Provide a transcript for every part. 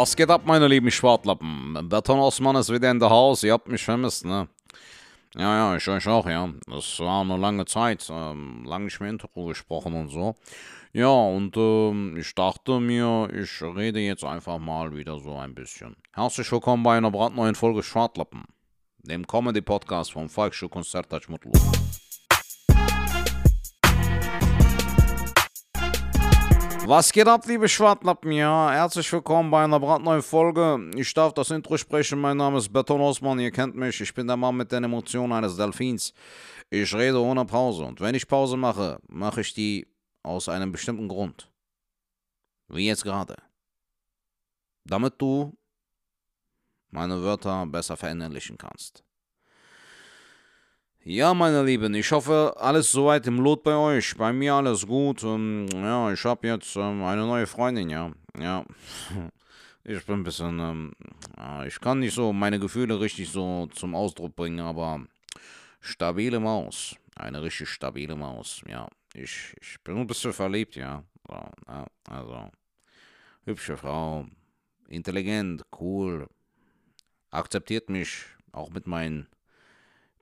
Was geht ab, meine lieben Schwartlappen? Beton Osman ist wieder in der Haus. Ihr habt mich vermisst, ne? Ja, ja, ich euch auch, ja. Das war eine lange Zeit. Ähm, lange nicht mehr Intro gesprochen und so. Ja, und ähm, ich dachte mir, ich rede jetzt einfach mal wieder so ein bisschen. Herzlich willkommen bei einer brandneuen Folge Schwartlappen, dem Comedy-Podcast vom Volksschul Konzert Mutlu. Was geht ab, liebe Schwartlappen? Ja, herzlich willkommen bei einer brandneuen Folge. Ich darf das Intro sprechen. Mein Name ist Beton Osman. Ihr kennt mich. Ich bin der Mann mit den Emotionen eines Delfins. Ich rede ohne Pause. Und wenn ich Pause mache, mache ich die aus einem bestimmten Grund. Wie jetzt gerade. Damit du meine Wörter besser verinnerlichen kannst. Ja, meine Lieben, ich hoffe, alles soweit im Lot bei euch. Bei mir alles gut. Ähm, ja, ich habe jetzt ähm, eine neue Freundin, ja. Ja. Ich bin ein bisschen, ähm, ich kann nicht so meine Gefühle richtig so zum Ausdruck bringen, aber stabile Maus. Eine richtig stabile Maus, ja. Ich, ich bin ein bisschen verliebt, ja. So, ja also, hübsche Frau, intelligent, cool, akzeptiert mich auch mit meinen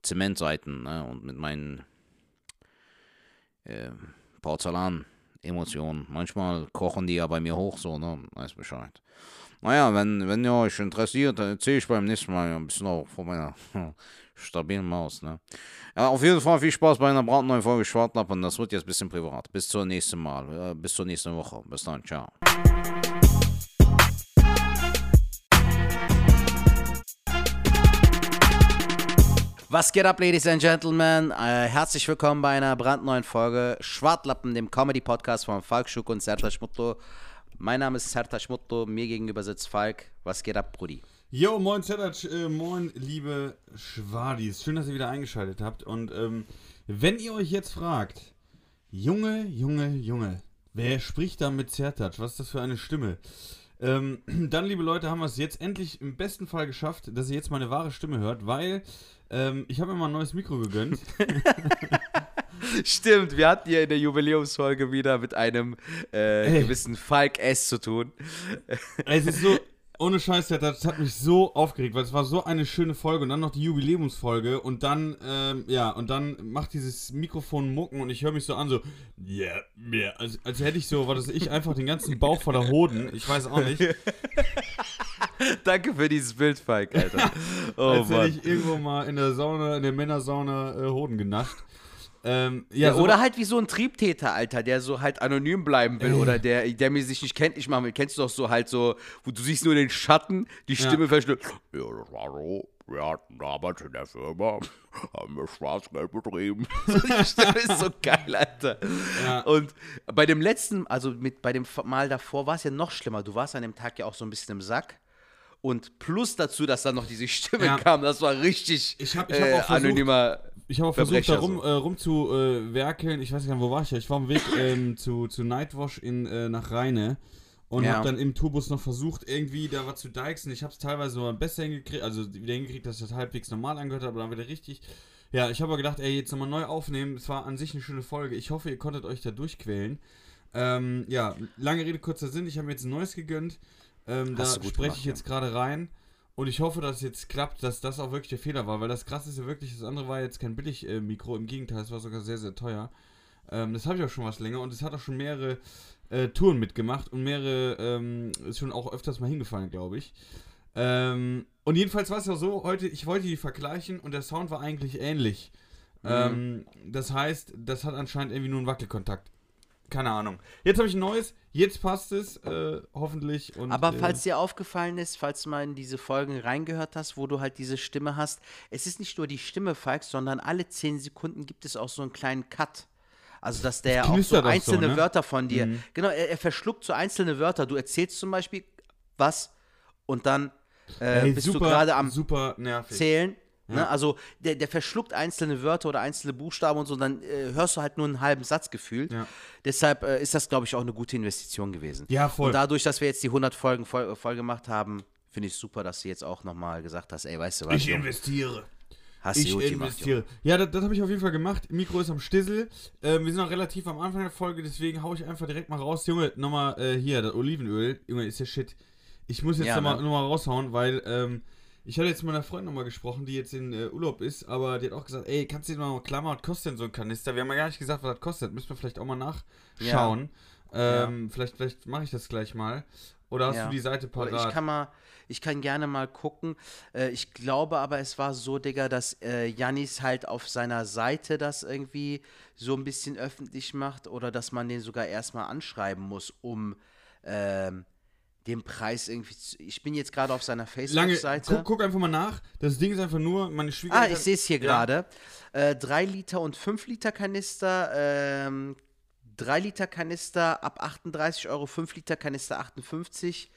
Zementseiten ne? und mit meinen äh, Porzellan-Emotionen. Manchmal kochen die ja bei mir hoch, so, ne? Weiß Bescheid. Naja, wenn, wenn ihr euch interessiert, dann erzähle ich beim nächsten Mal ein bisschen auch von meiner stabilen Maus, ne? Ja, auf jeden Fall viel Spaß bei einer brandneuen Folge Schwartlappen. Das wird jetzt ein bisschen privat. Bis zum nächsten Mal. Äh, bis zur nächsten Woche. Bis dann. Ciao. Was geht ab, Ladies and Gentlemen? Äh, herzlich willkommen bei einer brandneuen Folge Schwartlappen, dem Comedy-Podcast von Falk Schuk und Serta Schmutlo. Mein Name ist Serta Schmutlo, mir gegenüber sitzt Falk. Was geht ab, Brudi? Jo, moin Serta, äh, moin liebe Schwadis. Schön, dass ihr wieder eingeschaltet habt. Und ähm, wenn ihr euch jetzt fragt, Junge, Junge, Junge, wer spricht da mit Sertac? Was ist das für eine Stimme? Ähm, dann, liebe Leute, haben wir es jetzt endlich im besten Fall geschafft, dass ihr jetzt meine wahre Stimme hört, weil ähm, ich habe mir mal ein neues Mikro gegönnt. Stimmt, wir hatten ja in der Jubiläumsfolge wieder mit einem äh, gewissen Falk S zu tun. Es ist so, ohne Scheiß, das hat mich so aufgeregt, weil es war so eine schöne Folge und dann noch die Jubiläumsfolge und dann, ähm, ja, und dann macht dieses Mikrofon Mucken und ich höre mich so an, so, ja, yeah, yeah, als, als hätte ich so, was weiß ich, einfach den ganzen Bauch voller Hoden, ich weiß auch nicht. Danke für dieses Bild, Falk, Alter. Oh, als hätte ich irgendwo mal in der Sauna, in der Männersauna äh, Hoden genascht. Ähm, ja, ja so oder halt wie so ein Triebtäter, Alter, der so halt anonym bleiben will äh. oder der, der mir sich nicht kennt, ich mal, kennst du doch so halt so, wo du siehst nur den Schatten, die Stimme ja. verschnürt. Ja, das war so. Wir hatten damals in der Firma, haben wir Schwarzgeld betrieben. die Stimme ist so geil, Alter. Ja. Und bei dem letzten, also mit, bei dem Mal davor war es ja noch schlimmer. Du warst an dem Tag ja auch so ein bisschen im Sack. Und plus dazu, dass dann noch diese Stimme ja. kam, das war richtig ich hab, ich hab äh, anonymer ich habe auch versucht, da rum, äh, rumzuwerkeln. Äh, ich weiß nicht, wo war ich ja? Ich war am Weg ähm, zu, zu Nightwash in, äh, nach Rheine und ja. habe dann im Tourbus noch versucht, irgendwie da was zu deichsen. Ich habe es teilweise mal besser hingekriegt, also wieder hingekriegt, dass ich das halbwegs normal angehört habe, aber dann wieder richtig. Ja, ich habe aber gedacht, ey, jetzt nochmal neu aufnehmen. Es war an sich eine schöne Folge. Ich hoffe, ihr konntet euch da durchquälen. Ähm, ja, lange Rede, kurzer Sinn. Ich habe mir jetzt ein neues gegönnt. Ähm, da spreche ich jetzt gerade rein. Und ich hoffe, dass es jetzt klappt, dass das auch wirklich der Fehler war, weil das krasse ist ja wirklich, das andere war jetzt kein Billig-Mikro, im Gegenteil, es war sogar sehr, sehr teuer. Ähm, das habe ich auch schon was länger und es hat auch schon mehrere äh, Touren mitgemacht und mehrere, ähm, ist schon auch öfters mal hingefallen, glaube ich. Ähm, und jedenfalls war es ja so, heute, ich wollte die vergleichen und der Sound war eigentlich ähnlich. Mhm. Ähm, das heißt, das hat anscheinend irgendwie nur einen Wackelkontakt keine Ahnung. Jetzt habe ich ein neues, jetzt passt es, äh, hoffentlich. Und, Aber äh, falls dir aufgefallen ist, falls du mal in diese Folgen reingehört hast, wo du halt diese Stimme hast, es ist nicht nur die Stimme, Falk, sondern alle 10 Sekunden gibt es auch so einen kleinen Cut. Also, dass der auch so einzelne so, ne? Wörter von dir, mhm. genau, er, er, verschluckt so einzelne Wörter. Du erzählst zum Beispiel was und dann äh, hey, bist super, du gerade am super nervig. Zählen Ne? Also der, der verschluckt einzelne Wörter oder einzelne Buchstaben und so, dann äh, hörst du halt nur einen halben Satz gefühlt. Ja. Deshalb äh, ist das, glaube ich, auch eine gute Investition gewesen. Ja, voll. Und dadurch, dass wir jetzt die 100 Folgen voll, voll gemacht haben, finde ich super, dass du jetzt auch nochmal gesagt hast, ey, weißt du was? Ich investiere. Hast ich investiere. Gemacht, ja, das, das habe ich auf jeden Fall gemacht. Mikro ist am Stissel. Ähm, wir sind noch relativ am Anfang der Folge, deswegen haue ich einfach direkt mal raus. Junge, nochmal äh, hier, das Olivenöl. Junge, ist ja shit. Ich muss jetzt ja, nochmal ne? noch raushauen, weil ähm, ich hatte jetzt mit meiner Freundin nochmal gesprochen, die jetzt in äh, Urlaub ist, aber die hat auch gesagt, ey, kannst du dir mal Klammer, was kostet denn so ein Kanister? Wir haben ja gar nicht gesagt, was das kostet. Müssen wir vielleicht auch mal nachschauen. Ja. Ähm, ja. Vielleicht, vielleicht mache ich das gleich mal. Oder hast ja. du die Seite parat? Ich kann mal, ich kann gerne mal gucken. Äh, ich glaube aber, es war so, Digga, dass äh, Janis halt auf seiner Seite das irgendwie so ein bisschen öffentlich macht oder dass man den sogar erstmal anschreiben muss, um ähm, den Preis irgendwie. Zu, ich bin jetzt gerade auf seiner Facebook-Seite. Guck, guck, einfach mal nach. Das Ding ist einfach nur, meine Schwiegermutter. Ah, ich sehe es hier ja. gerade. Äh, 3 Liter und 5 Liter Kanister. Ähm, 3 Liter Kanister ab 38 Euro, 5 Liter Kanister 58.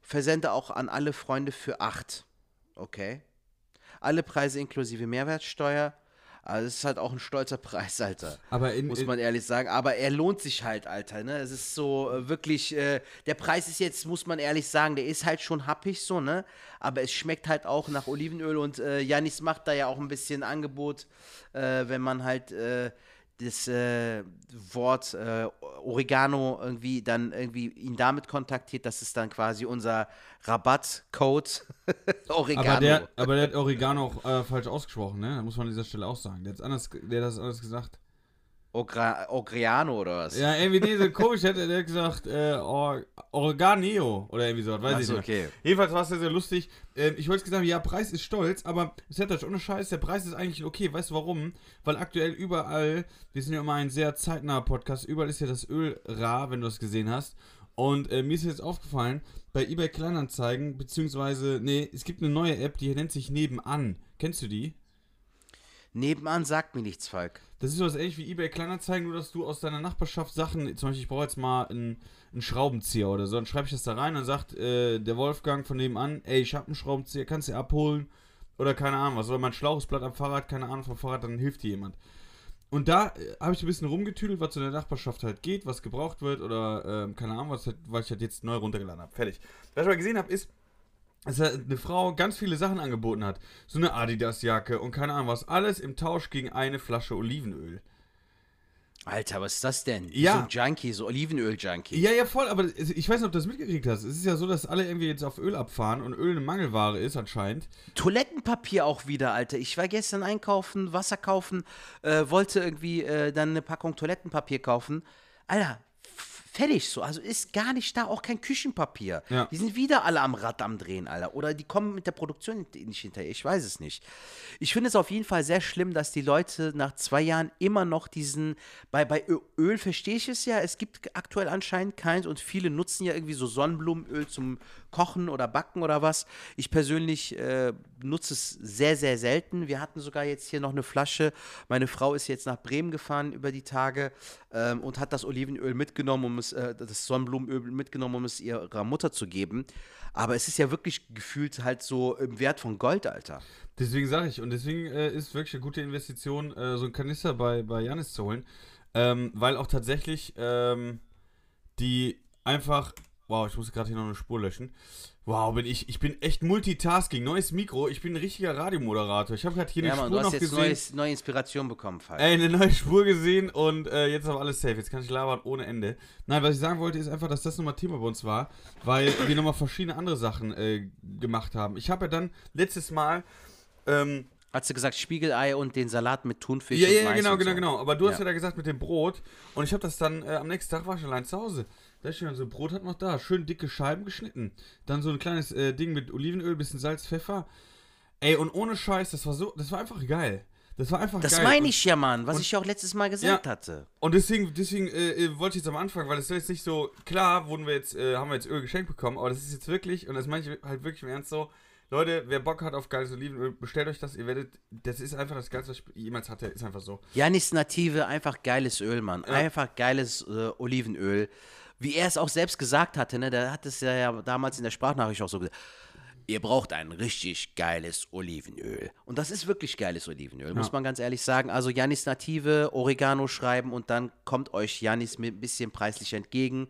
Versende auch an alle Freunde für 8. Okay. Alle Preise inklusive Mehrwertsteuer. Also es ist halt auch ein stolzer Preis, Alter. Aber in, muss man ehrlich sagen. Aber er lohnt sich halt, Alter. Ne? Es ist so äh, wirklich, äh, der Preis ist jetzt, muss man ehrlich sagen, der ist halt schon happig so, ne? Aber es schmeckt halt auch nach Olivenöl und äh, Janis macht da ja auch ein bisschen Angebot, äh, wenn man halt äh, das äh, Wort äh, Oregano irgendwie dann irgendwie ihn damit kontaktiert, das ist dann quasi unser Rabattcode Oregano. Aber der, aber der hat Oregano auch äh, falsch ausgesprochen, ne? Da muss man an dieser Stelle auch sagen. Der, anders, der hat das anders gesagt. Ogra Ogriano oder was? Ja, irgendwie nee, so komisch hätte der gesagt, äh, Or Organeo oder irgendwie so, weiß Ach, ich nicht. okay. Jedenfalls war es sehr, sehr lustig. Ähm, ich wollte gesagt haben, ja, Preis ist stolz, aber es hat ohne Scheiß, der Preis ist eigentlich okay. Weißt du warum? Weil aktuell überall, wir sind ja immer ein sehr zeitnaher Podcast, überall ist ja das Öl rar, wenn du es gesehen hast. Und äh, mir ist jetzt aufgefallen, bei eBay Kleinanzeigen, beziehungsweise, nee, es gibt eine neue App, die nennt sich Nebenan. Kennst du die? Nebenan sagt mir nichts, Falk. Das ist so was ähnlich wie eBay Kleinanzeigen, nur dass du aus deiner Nachbarschaft Sachen, zum Beispiel, ich brauche jetzt mal einen, einen, Schraubenzieher oder so, dann schreibe ich das da rein und sagt äh, der Wolfgang von nebenan, ey, ich habe einen Schraubenzieher, kannst du abholen? Oder keine Ahnung was. Oder mein Schlauchsblatt am Fahrrad, keine Ahnung vom Fahrrad, dann hilft dir jemand. Und da äh, habe ich ein bisschen rumgetüdelt, was zu der Nachbarschaft halt geht, was gebraucht wird oder äh, keine Ahnung, was, halt, was ich halt jetzt neu runtergeladen habe. Fertig. Was ich mal gesehen habe, ist, dass eine Frau ganz viele Sachen angeboten hat. So eine Adidas-Jacke und keine Ahnung was. Alles im Tausch gegen eine Flasche Olivenöl. Alter, was ist das denn? Ja. So ein Junkie, so Olivenöl-Junkie. Ja, ja, voll, aber ich weiß nicht, ob du das mitgekriegt hast. Es ist ja so, dass alle irgendwie jetzt auf Öl abfahren und Öl eine Mangelware ist anscheinend. Toilettenpapier auch wieder, Alter. Ich war gestern einkaufen, Wasser kaufen, äh, wollte irgendwie äh, dann eine Packung Toilettenpapier kaufen. Alter, Fertig so. Also ist gar nicht da, auch kein Küchenpapier. Ja. Die sind wieder alle am Rad am Drehen, Alter. Oder die kommen mit der Produktion nicht hinterher. Ich weiß es nicht. Ich finde es auf jeden Fall sehr schlimm, dass die Leute nach zwei Jahren immer noch diesen. Bei, bei Öl verstehe ich es ja. Es gibt aktuell anscheinend keins und viele nutzen ja irgendwie so Sonnenblumenöl zum Kochen oder Backen oder was. Ich persönlich äh, nutze es sehr, sehr selten. Wir hatten sogar jetzt hier noch eine Flasche. Meine Frau ist jetzt nach Bremen gefahren über die Tage ähm, und hat das Olivenöl mitgenommen, um es, äh, das Sonnenblumenöl mitgenommen, um es ihrer Mutter zu geben. Aber es ist ja wirklich gefühlt halt so im Wert von Gold, Alter. Deswegen sage ich, und deswegen äh, ist wirklich eine gute Investition, äh, so ein Kanister bei, bei Janis zu holen. Ähm, weil auch tatsächlich ähm, die einfach Wow, ich muss gerade hier noch eine Spur löschen. Wow, bin ich, ich bin echt Multitasking. Neues Mikro, ich bin ein richtiger Radiomoderator. Ich habe gerade hier ja, eine Mann, Spur du hast noch jetzt gesehen. Neues, neue Inspiration bekommen, Falk. Ey, eine neue Spur gesehen und äh, jetzt aber alles safe. Jetzt kann ich labern ohne Ende. Nein, was ich sagen wollte, ist einfach, dass das nochmal Thema bei uns war, weil wir nochmal verschiedene andere Sachen äh, gemacht haben. Ich habe ja dann letztes Mal. Ähm, Hast du gesagt Spiegelei und den Salat mit Thunfisch? Ja, ja, genau, genau, so. genau. Aber du ja. hast ja da gesagt mit dem Brot und ich habe das dann äh, am nächsten Tag war ich allein zu Hause. Ist schon so Brot hat noch da. Schön dicke Scheiben geschnitten. Dann so ein kleines äh, Ding mit Olivenöl, bisschen Salz, Pfeffer. Ey, und ohne Scheiß, das war so, das war einfach geil. Das war einfach das geil. Das meine ich ja, Mann, was und, ich ja auch letztes Mal gesagt ja, hatte. Und deswegen, deswegen äh, äh, wollte ich jetzt am Anfang, weil das ist jetzt nicht so, klar, wurden wir jetzt, äh, haben wir jetzt Öl geschenkt bekommen, aber das ist jetzt wirklich, und das meine ich halt wirklich im Ernst so, Leute, wer Bock hat auf geiles Olivenöl, bestellt euch das, ihr werdet, das ist einfach das Geilste, was ich jemals hatte, ist einfach so. Janis Native, einfach geiles Öl, Mann. Ja. Einfach geiles äh, Olivenöl wie er es auch selbst gesagt hatte, ne, der hat es ja damals in der Sprachnachricht auch so gesagt. Ihr braucht ein richtig geiles Olivenöl. Und das ist wirklich geiles Olivenöl, ja. muss man ganz ehrlich sagen. Also Janis Native, Oregano schreiben und dann kommt euch Janis mit ein bisschen preislich entgegen.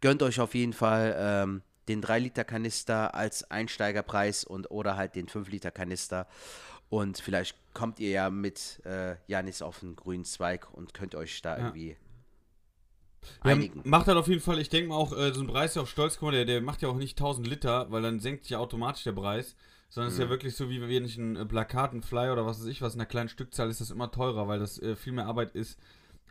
Gönnt euch auf jeden Fall ähm, den 3-Liter-Kanister als Einsteigerpreis und oder halt den 5-Liter-Kanister. Und vielleicht kommt ihr ja mit äh, Janis auf einen grünen Zweig und könnt euch da ja. irgendwie. Ja, macht halt auf jeden Fall, ich denke mal auch, äh, so ein Preis ja auch stolz, mal, der, der macht ja auch nicht 1000 Liter, weil dann senkt sich ja automatisch der Preis. Sondern es ist ja mhm. wirklich so, wie wenn ich ein äh, Plakat, ein Flyer oder was weiß ich was, in einer kleinen Stückzahl ist das immer teurer, weil das äh, viel mehr Arbeit ist,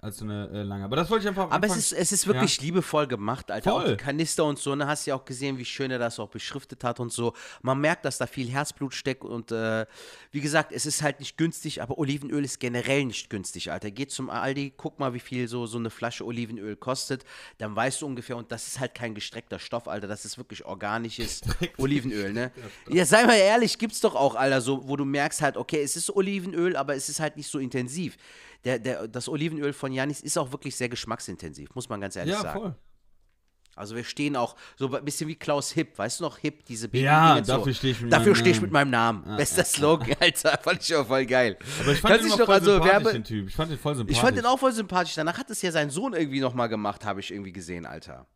als so eine äh, lange. Aber das wollte ich einfach. Aber es ist, es ist wirklich ja. liebevoll gemacht, Alter. Voll. Auch die Kanister und so, ne? Hast ja auch gesehen, wie schön er das auch beschriftet hat und so. Man merkt, dass da viel Herzblut steckt und äh, wie gesagt, es ist halt nicht günstig, aber Olivenöl ist generell nicht günstig, Alter. Geht zum Aldi, guck mal, wie viel so, so eine Flasche Olivenöl kostet. Dann weißt du ungefähr, und das ist halt kein gestreckter Stoff, Alter. Das ist wirklich organisches Olivenöl, ne? Ja, sei mal ehrlich, gibt's doch auch, Alter, so, wo du merkst halt, okay, es ist Olivenöl, aber es ist halt nicht so intensiv der, der, das Olivenöl von Janis ist auch wirklich sehr geschmacksintensiv, muss man ganz ehrlich ja, sagen. Voll. Also wir stehen auch so ein bisschen wie Klaus Hipp, weißt du noch, Hipp, diese Baby Ja, dafür so. stehe ich mit Dafür stehe ich mit meinem Namen. Ah, Bester ah, Slogan. Alter, fand ich auch voll geil. Aber ich fand Kannst den noch, voll also Werbe den Typ. Ich fand den voll sympathisch. Ich fand den auch voll sympathisch. Danach hat es ja sein Sohn irgendwie nochmal gemacht, habe ich irgendwie gesehen, Alter.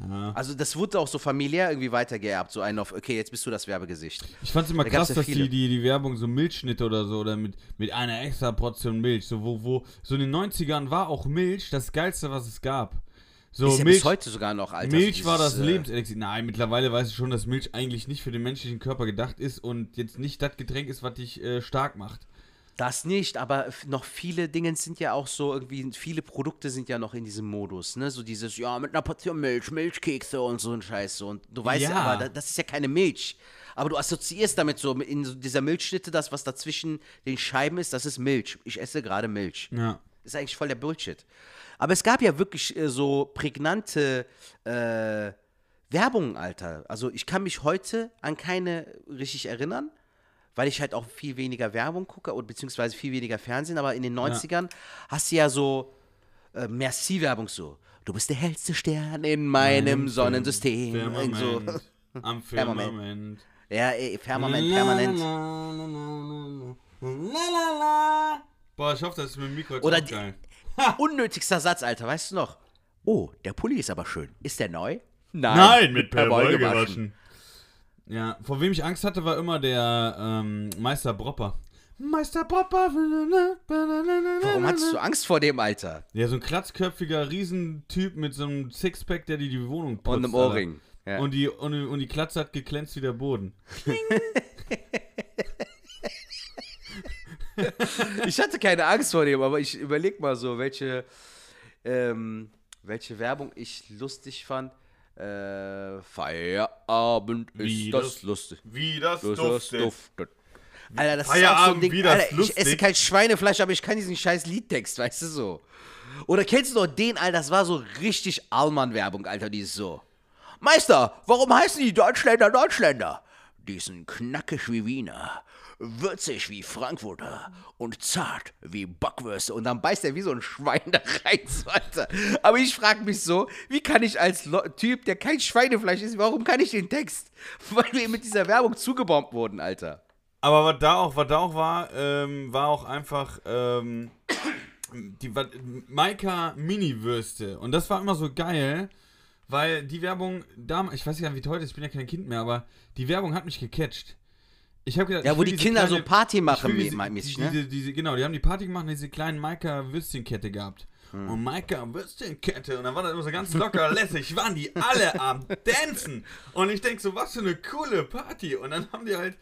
Ja. Also das wurde auch so familiär irgendwie weitergeerbt, so ein auf, okay, jetzt bist du das Werbegesicht. Ich fand es immer da krass, ja dass die, die, die Werbung so Milchschnitte oder so oder mit, mit einer extra Portion Milch, so wo, wo, so in den 90ern war auch Milch das Geilste, was es gab. So, ist ja Milch, bis heute sogar noch, Alter. Milch dieses, war das äh, Lebenselixier. Nein, mittlerweile weiß ich schon, dass Milch eigentlich nicht für den menschlichen Körper gedacht ist und jetzt nicht das Getränk ist, was dich äh, stark macht. Das nicht, aber noch viele Dinge sind ja auch so irgendwie, viele Produkte sind ja noch in diesem Modus, ne? So dieses, ja, mit einer Portion Milch, Milchkekse und so ein Scheiß. So. Und du weißt ja, aber das ist ja keine Milch. Aber du assoziierst damit so in dieser Milchschnitte, das, was dazwischen den Scheiben ist, das ist Milch. Ich esse gerade Milch. Ja. Das ist eigentlich voll der Bullshit. Aber es gab ja wirklich äh, so prägnante äh, Werbungen, Alter. Also ich kann mich heute an keine richtig erinnern weil ich halt auch viel weniger Werbung gucke oder beziehungsweise viel weniger Fernsehen, aber in den 90ern ja. hast du ja so äh, Merci-Werbung so. Du bist der hellste Stern in meinem Nein, Sonnensystem. Firmament. So. Am Firmament. Ja, ey, Firmament, permanent. Boah, ich hoffe, das ist mit dem Mikro jetzt Oder geil. unnötigster Satz, Alter, weißt du noch? Oh, der Pulli ist aber schön. Ist der neu? Nein, Nein mit Perwoll gewaschen. Ja, vor wem ich Angst hatte, war immer der ähm, Meister Bropper. Meister Bropper. Warum hattest du Angst vor dem, Alter? Ja, so ein klatzköpfiger Riesentyp mit so einem Sixpack, der dir die Wohnung putzt. Und einem Ohrring. Ja. Und, die, und, und die Klatze hat geglänzt wie der Boden. ich hatte keine Angst vor dem, aber ich überleg mal so, welche, ähm, welche Werbung ich lustig fand. Äh, Feierabend ist wie das, das, lustig. Wie das, das duftet. duftet. Alter, das Feierabend, ist auch so ein Ding. Alter, ich esse kein Schweinefleisch, aber ich kann diesen scheiß Liedtext, weißt du so. Oder kennst du doch den, Alter, das war so richtig Allmann-Werbung, Alter, die ist so. Meister, warum heißen die Deutschländer Deutschländer? Die sind knackig wie Wiener würzig wie Frankfurter und zart wie Bockwürste. Und dann beißt er wie so ein Schwein da rein, so, Alter. Aber ich frage mich so, wie kann ich als Lo Typ, der kein Schweinefleisch ist, warum kann ich den Text? Weil wir mit dieser Werbung zugebombt wurden, Alter. Aber was da auch, was da auch war, ähm, war auch einfach ähm, die Maika Mini-Würste. Und das war immer so geil, weil die Werbung, damals, ich weiß gar nicht, wie heute ist, ich bin ja kein Kind mehr, aber die Werbung hat mich gecatcht. Ich habe gedacht, ja, wo die Kinder kleine, so Party machen, diese, mäßig, ne? Diese, diese, genau, die haben die Party gemacht und diese kleinen Maika-Würstchenkette gehabt. Hm. Und Maika Würstchenkette. Und dann war das immer so ganz locker lässig. Waren die alle am Dancen. Und ich denke so, was für eine coole Party. Und dann haben die halt.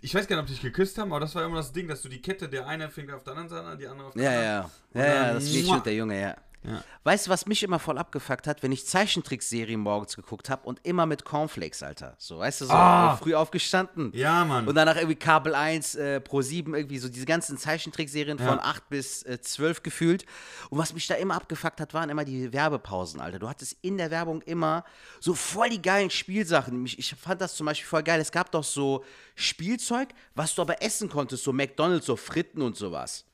Ich weiß gar nicht, ob die sich geküsst haben, aber das war immer das Ding, dass du die Kette, der eine Finger auf der anderen Seite, die andere auf der ja, anderen. Ja, ja. Ja, ja, das Mädchen und der Junge, ja. Ja. Weißt du, was mich immer voll abgefuckt hat, wenn ich Zeichentrickserien morgens geguckt habe und immer mit Cornflakes, Alter. So, weißt du, so oh. früh aufgestanden. Ja, Mann. Und danach irgendwie Kabel 1, äh, Pro 7, irgendwie so diese ganzen Zeichentrickserien ja. von 8 bis äh, 12 gefühlt. Und was mich da immer abgefuckt hat, waren immer die Werbepausen, Alter. Du hattest in der Werbung immer so voll die geilen Spielsachen. Ich, ich fand das zum Beispiel voll geil. Es gab doch so Spielzeug, was du aber essen konntest, so McDonalds, so Fritten und sowas.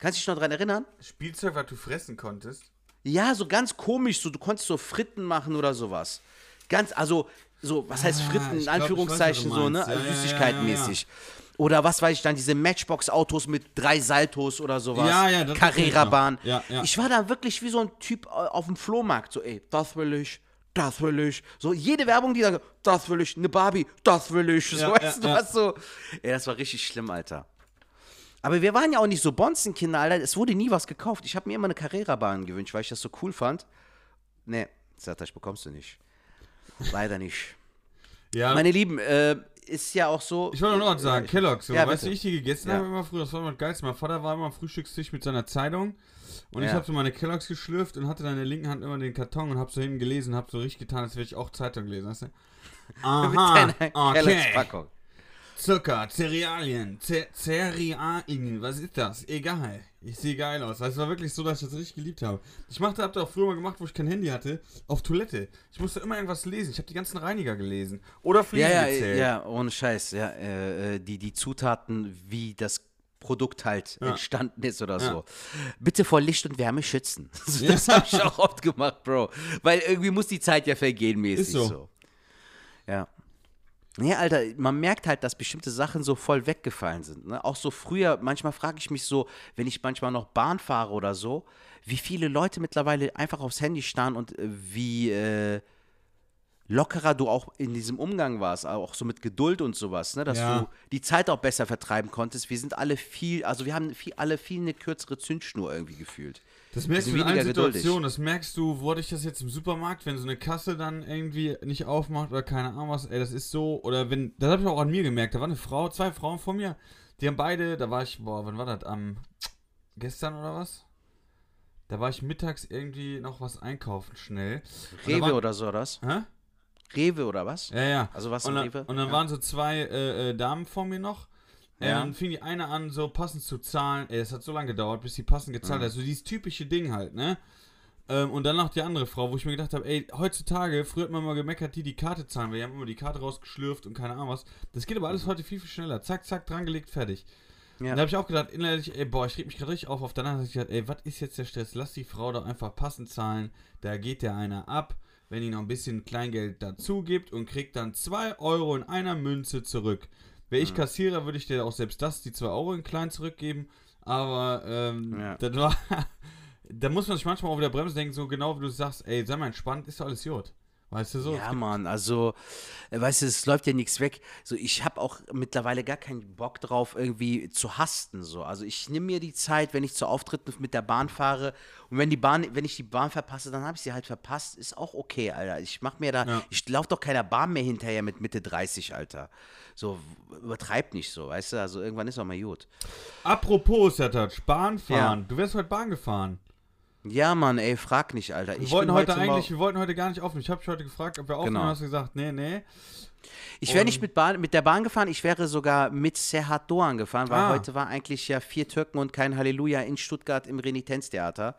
Kannst du dich noch daran erinnern? Spielzeug, was du fressen konntest? Ja, so ganz komisch, so du konntest so Fritten machen oder sowas. Ganz, also, so, was heißt ah, Fritten, in Anführungszeichen, weiß, so, ne? Ja, Süßigkeitenmäßig. Ja, ja, oder was weiß ich dann, diese Matchbox-Autos mit drei Saltos oder sowas. Ja, ja, das Carrera-Bahn. Ja, ja. Ich war da wirklich wie so ein Typ äh, auf dem Flohmarkt, so, ey, das will ich, das will ich. So, jede Werbung, die da, das will ich, eine Barbie, das will ich. So, weißt du was so. Ey, das war richtig schlimm, Alter. Aber wir waren ja auch nicht so Bonzenkinder, Alter. Es wurde nie was gekauft. Ich habe mir immer eine Carrera-Bahn gewünscht, weil ich das so cool fand. Nee, sagt ich bekommst du nicht. Leider nicht. Ja. Meine Lieben, äh, ist ja auch so. Ich wollte noch was sagen, Ja, Kellogg's, so, ja, weißt du, ich die gegessen Ja. habe immer früher, das war immer Geilste. Mein Vater war immer am Frühstückstisch mit seiner Zeitung und ich Ja. habe so meine Kellogg's geschlürft und hatte dann in der linken Hand immer den Karton und habe so hinten gelesen, habe so richtig getan, als würde ich auch Zeitung lesen, weißt du? mit Aha, deiner okay. Kellogg's-Packung. Zucker, Cerealien, Ce Cerealien, was ist das? Egal. Ich sehe geil aus. Das war wirklich so, dass ich das richtig geliebt habe. Ich machte, hab das auch früher mal gemacht, wo ich kein Handy hatte, auf Toilette. Ich musste immer irgendwas lesen. Ich habe die ganzen Reiniger gelesen. Oder Fliesen Ja, ja, gezählt. ja, ohne Scheiß. Ja, äh, äh, die, die Zutaten, wie das Produkt halt Ja. entstanden ist oder Ja. so. Bitte vor Licht und Wärme schützen. Das habe ich auch oft gemacht, Bro. Weil irgendwie muss die Zeit ja vergehen mäßig Ist so. so. Ja. Nee, Alter, man merkt halt, dass bestimmte Sachen so voll weggefallen sind. Ne? Auch so früher, manchmal frage ich mich so, wenn ich manchmal noch Bahn fahre oder so, wie viele Leute mittlerweile einfach aufs Handy starren und äh, wie äh, lockerer du auch in diesem Umgang warst, auch so mit Geduld und sowas, ne? dass Ja. du die Zeit auch besser vertreiben konntest. Wir sind alle viel, also wir haben viel, alle viel eine kürzere Zündschnur irgendwie gefühlt. Das merkst sind du in allen. Situationen. Das merkst du, hatte ich das jetzt im Supermarkt, wenn so eine Kasse dann irgendwie nicht aufmacht oder keine Ahnung was, ey, das ist so, oder wenn, das habe ich auch an mir gemerkt, da war eine Frau, zwei Frauen vor mir, die haben beide, da war ich, boah, wann war das, am, gestern oder was? Da war ich mittags irgendwie noch was einkaufen, schnell. Da Rewe waren- oder so, oder was? Hä? Rewe oder was? Ja, ja. Also was und dann, Rewe? Und dann Ja. waren so zwei äh, äh, Damen vor mir noch. Ja. Dann fing die eine an, so passend zu zahlen. Ey, es hat so lange gedauert, bis sie passend gezahlt Mhm. hat. So dieses typische Ding halt, ne? Ähm, und dann noch die andere Frau, wo ich mir gedacht habe, ey, heutzutage, früher hat man mal gemeckert, die die Karte zahlen, weil die haben immer die Karte rausgeschlürft und keine Ahnung was. Das geht aber alles heute viel, viel schneller. Zack, zack, drangelegt, fertig. Mhm. Ja. Und da habe ich auch gedacht, innerlich, ey, boah, ich reg mich gerade richtig auf. Auf der anderen Seite habe ich gedacht, ey, was ist jetzt der Stress? Lass die Frau doch einfach passend zahlen. Da geht der einer ab, wenn die noch ein bisschen Kleingeld dazu gibt und kriegt dann 2 Euro in einer Münze zurück. Wäre ich Kassierer, würde ich dir auch selbst das, die 2 Euro in klein zurückgeben. Aber ähm, Ja. das war. da muss man sich manchmal auch wieder bremsen, denken, so genau wie du sagst, ey, sei mal entspannt, ist doch alles Jod. Weißt du so? Ja, Mann, also, äh, weißt du, es läuft ja nichts weg. So, ich habe auch mittlerweile gar keinen Bock drauf, irgendwie zu hasten. So. Also ich nehme mir die Zeit, wenn ich zu Auftritten mit der Bahn fahre. Und wenn die Bahn, wenn ich die Bahn verpasse, dann habe ich sie halt verpasst. Ist auch okay, Alter. Ich mach mir da, Ja. ich laufe doch keiner Bahn mehr hinterher mit Mitte 30, Alter. So, übertreib nicht so, weißt du? Also irgendwann ist auch mal gut. Apropos, Sertac, Bahn fahren. Ja. Du wärst heute Bahn gefahren. Ja, Mann, ey, frag nicht, Alter. Wir Ich wollten bin heute mal- eigentlich, wir wollten heute gar nicht aufnehmen. Ich habe dich heute gefragt, ob wir aufnehmen. Genau. Hast du gesagt, nee, nee. Ich wäre nicht mit, Bahn, mit der Bahn gefahren, ich wäre sogar mit Serhat Doğan gefahren, weil Ah. heute war eigentlich ja vier Türken und kein Halleluja in Stuttgart im Renitenztheater.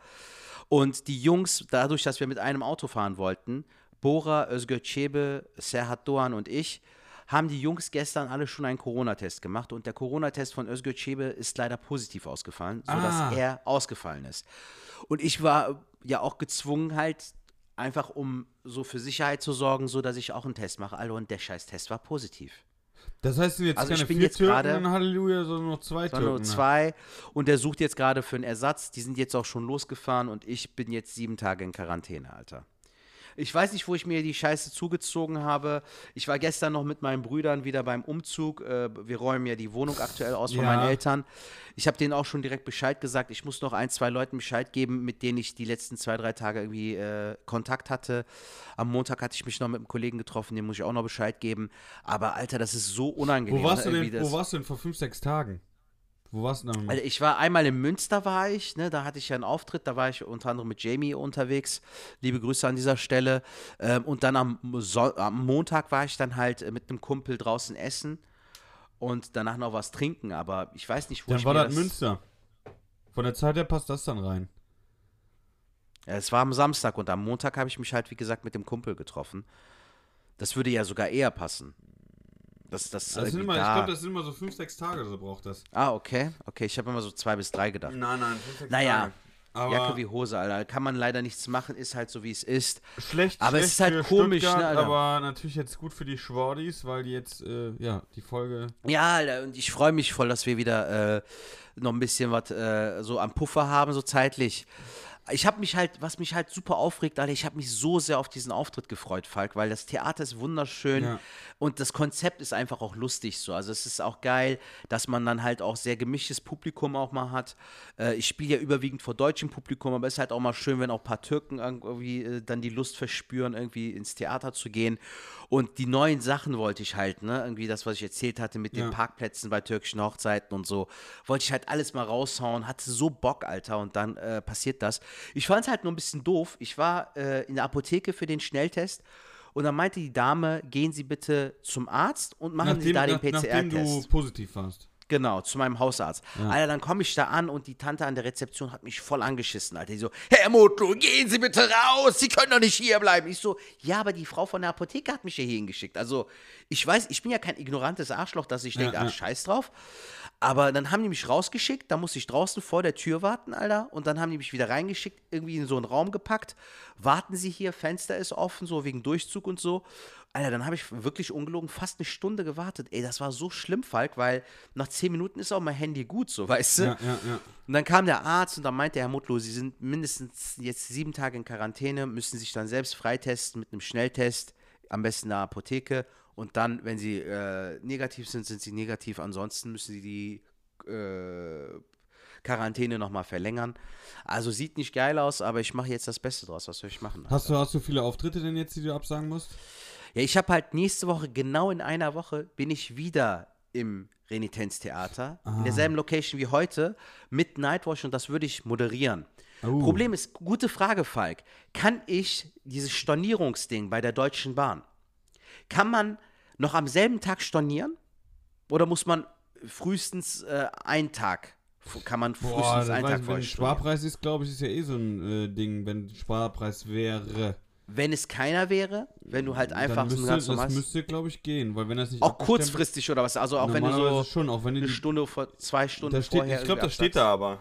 Und die Jungs, dadurch, dass wir mit einem Auto fahren wollten, Bora, Özgür Çebe, Serhat Doğan und ich, haben die Jungs gestern alle schon einen Corona-Test gemacht und der Corona-Test von Özgür Çebe ist leider positiv ausgefallen, sodass Ah. er ausgefallen ist. Und ich war ja auch gezwungen halt einfach um so für Sicherheit zu sorgen, so dass ich auch einen Test mache. Alter, und der scheiß Test war positiv. Das heißt, jetzt Also ich keine bin vier jetzt Türken gerade- in Halleluja, sondern nur zwei waren Türken. nur ne? zwei und der sucht jetzt gerade für einen Ersatz. Die sind jetzt auch schon losgefahren und ich bin jetzt sieben Tage in Quarantäne, Alter. Ich weiß nicht, wo ich mir die Scheiße zugezogen habe. Ich war gestern noch mit meinen Brüdern wieder beim Umzug. Äh, Wir räumen ja die Wohnung aktuell aus von Ja. meinen Eltern. Ich habe denen auch schon direkt Bescheid gesagt. Ich muss noch ein, zwei Leuten Bescheid geben, mit denen ich die letzten zwei, drei Tage irgendwie äh, Kontakt hatte. Am Montag hatte ich mich noch mit einem Kollegen getroffen, dem muss ich auch noch Bescheid geben. Aber Alter, das ist so unangenehm. Wo warst, ne, du denn, wo warst du denn vor fünf, sechs Tagen? Wo warst du denn? also ich war einmal in Münster, war ich, ne, da hatte ich ja einen Auftritt, da war ich unter anderem mit Jamie unterwegs. Liebe Grüße an dieser Stelle. Ähm, und dann am, Son am Montag war ich dann halt äh, mit einem Kumpel draußen essen und danach noch was trinken, aber ich weiß nicht, wo dann ich war mir das Münster. Von der Zeit her passt das dann rein. Ja, es war am Samstag und am Montag habe ich mich halt, wie gesagt, mit dem Kumpel getroffen. Das würde ja sogar eher passen. Das, das, Das sind immer, ich da. glaube, das sind immer so fünf, sechs Tage, so braucht das. ah, okay. Okay, ich habe immer so zwei bis drei gedacht. Nein, nein, fünf, sechs Naja, Tage. Aber Jacke wie Hose, Alter. Kann man leider nichts machen, ist halt so, wie es ist. schlecht, Aber schlecht es ist halt für komisch, ne, Alter? aber natürlich jetzt gut für die Schwordis, weil die jetzt, äh, ja, die Folge. Ja, Alter, und ich freue mich voll, dass wir wieder äh, noch ein bisschen was äh, so am Puffer haben, so zeitlich. Ich habe mich halt, was mich halt super aufregt, Alter, ich habe mich so sehr auf diesen Auftritt gefreut, Falk, weil das Theater ist wunderschön ja. und das Konzept ist einfach auch lustig so. Also es ist auch geil, dass man dann halt auch sehr gemischtes Publikum auch mal hat. Äh, ich spiele ja überwiegend vor deutschem Publikum, aber es ist halt auch mal schön, wenn auch ein paar Türken irgendwie äh, dann die Lust verspüren, irgendwie ins Theater zu gehen. Und die neuen Sachen wollte ich halt, ne, irgendwie das, was ich erzählt hatte mit den Parkplätzen bei türkischen Hochzeiten und so, wollte ich halt alles mal raushauen, hatte so Bock, Alter, und dann äh, passiert das. Ich fand es halt nur ein bisschen doof. Ich war äh, in der Apotheke für den Schnelltest und dann meinte die Dame, gehen Sie bitte zum Arzt und machen nachdem, Sie da den PCR-Test. Nachdem du positiv warst. Genau, zu meinem Hausarzt. Ja. Alter, dann komme ich da an und die Tante an der Rezeption hat mich voll angeschissen, Alter. Die so, Herr Motlo, gehen Sie bitte raus, Sie können doch nicht hier bleiben. Ich so, ja, aber die Frau von der Apotheke hat mich hier hingeschickt. Also, ich weiß, ich bin ja kein ignorantes Arschloch, dass ich denke, ja, ja. ach, scheiß drauf. Aber dann haben die mich rausgeschickt, da musste ich draußen vor der Tür warten, Alter. Und dann haben die mich wieder reingeschickt, irgendwie in so einen Raum gepackt. Warten Sie hier, Fenster ist offen, so wegen Durchzug und so. Alter, dann habe ich wirklich ungelogen fast eine Stunde gewartet. Ey, das war so schlimm, Falk, weil nach zehn Minuten ist auch mein Handy gut, so, weißt du? Ja, ja, ja. Und dann kam der Arzt und dann meinte Herr Mutlo, Sie sind mindestens jetzt sieben Tage in Quarantäne, müssen sich dann selbst freitesten mit einem Schnelltest, am besten in der Apotheke. Und dann, wenn sie äh, negativ sind, sind sie negativ. Ansonsten müssen sie die äh, Quarantäne nochmal verlängern. Also sieht nicht geil aus, aber ich mache jetzt das Beste draus. Was soll ich machen? Hast du, hast du viele Auftritte denn jetzt, die du absagen musst? Ja, ich habe halt nächste Woche, genau in einer Woche, bin ich wieder im Renitenztheater. Ah. In derselben Location wie heute mit Nightwatch und das würde ich moderieren. Oh. Problem ist, gute Frage, Falk. Kann ich dieses Stornierungsding bei der Deutschen Bahn, kann man noch am selben Tag stornieren? Oder muss man frühestens äh, einen Tag, kann man frühestens Boah, einen Tag Wenn Sparpreis ist, glaube ich, ist ja eh so ein äh, Ding, wenn Sparpreis wäre. Wenn es keiner wäre, wenn du halt einfach müsste, so ganz normal. Das müsste, glaube ich, gehen, weil wenn das nicht. Auch kurzfristig oder was? Also auch wenn du so. schon, auch wenn eine Stunde vor, zwei Stunden steht, vorher. Ich glaube, das steht da aber.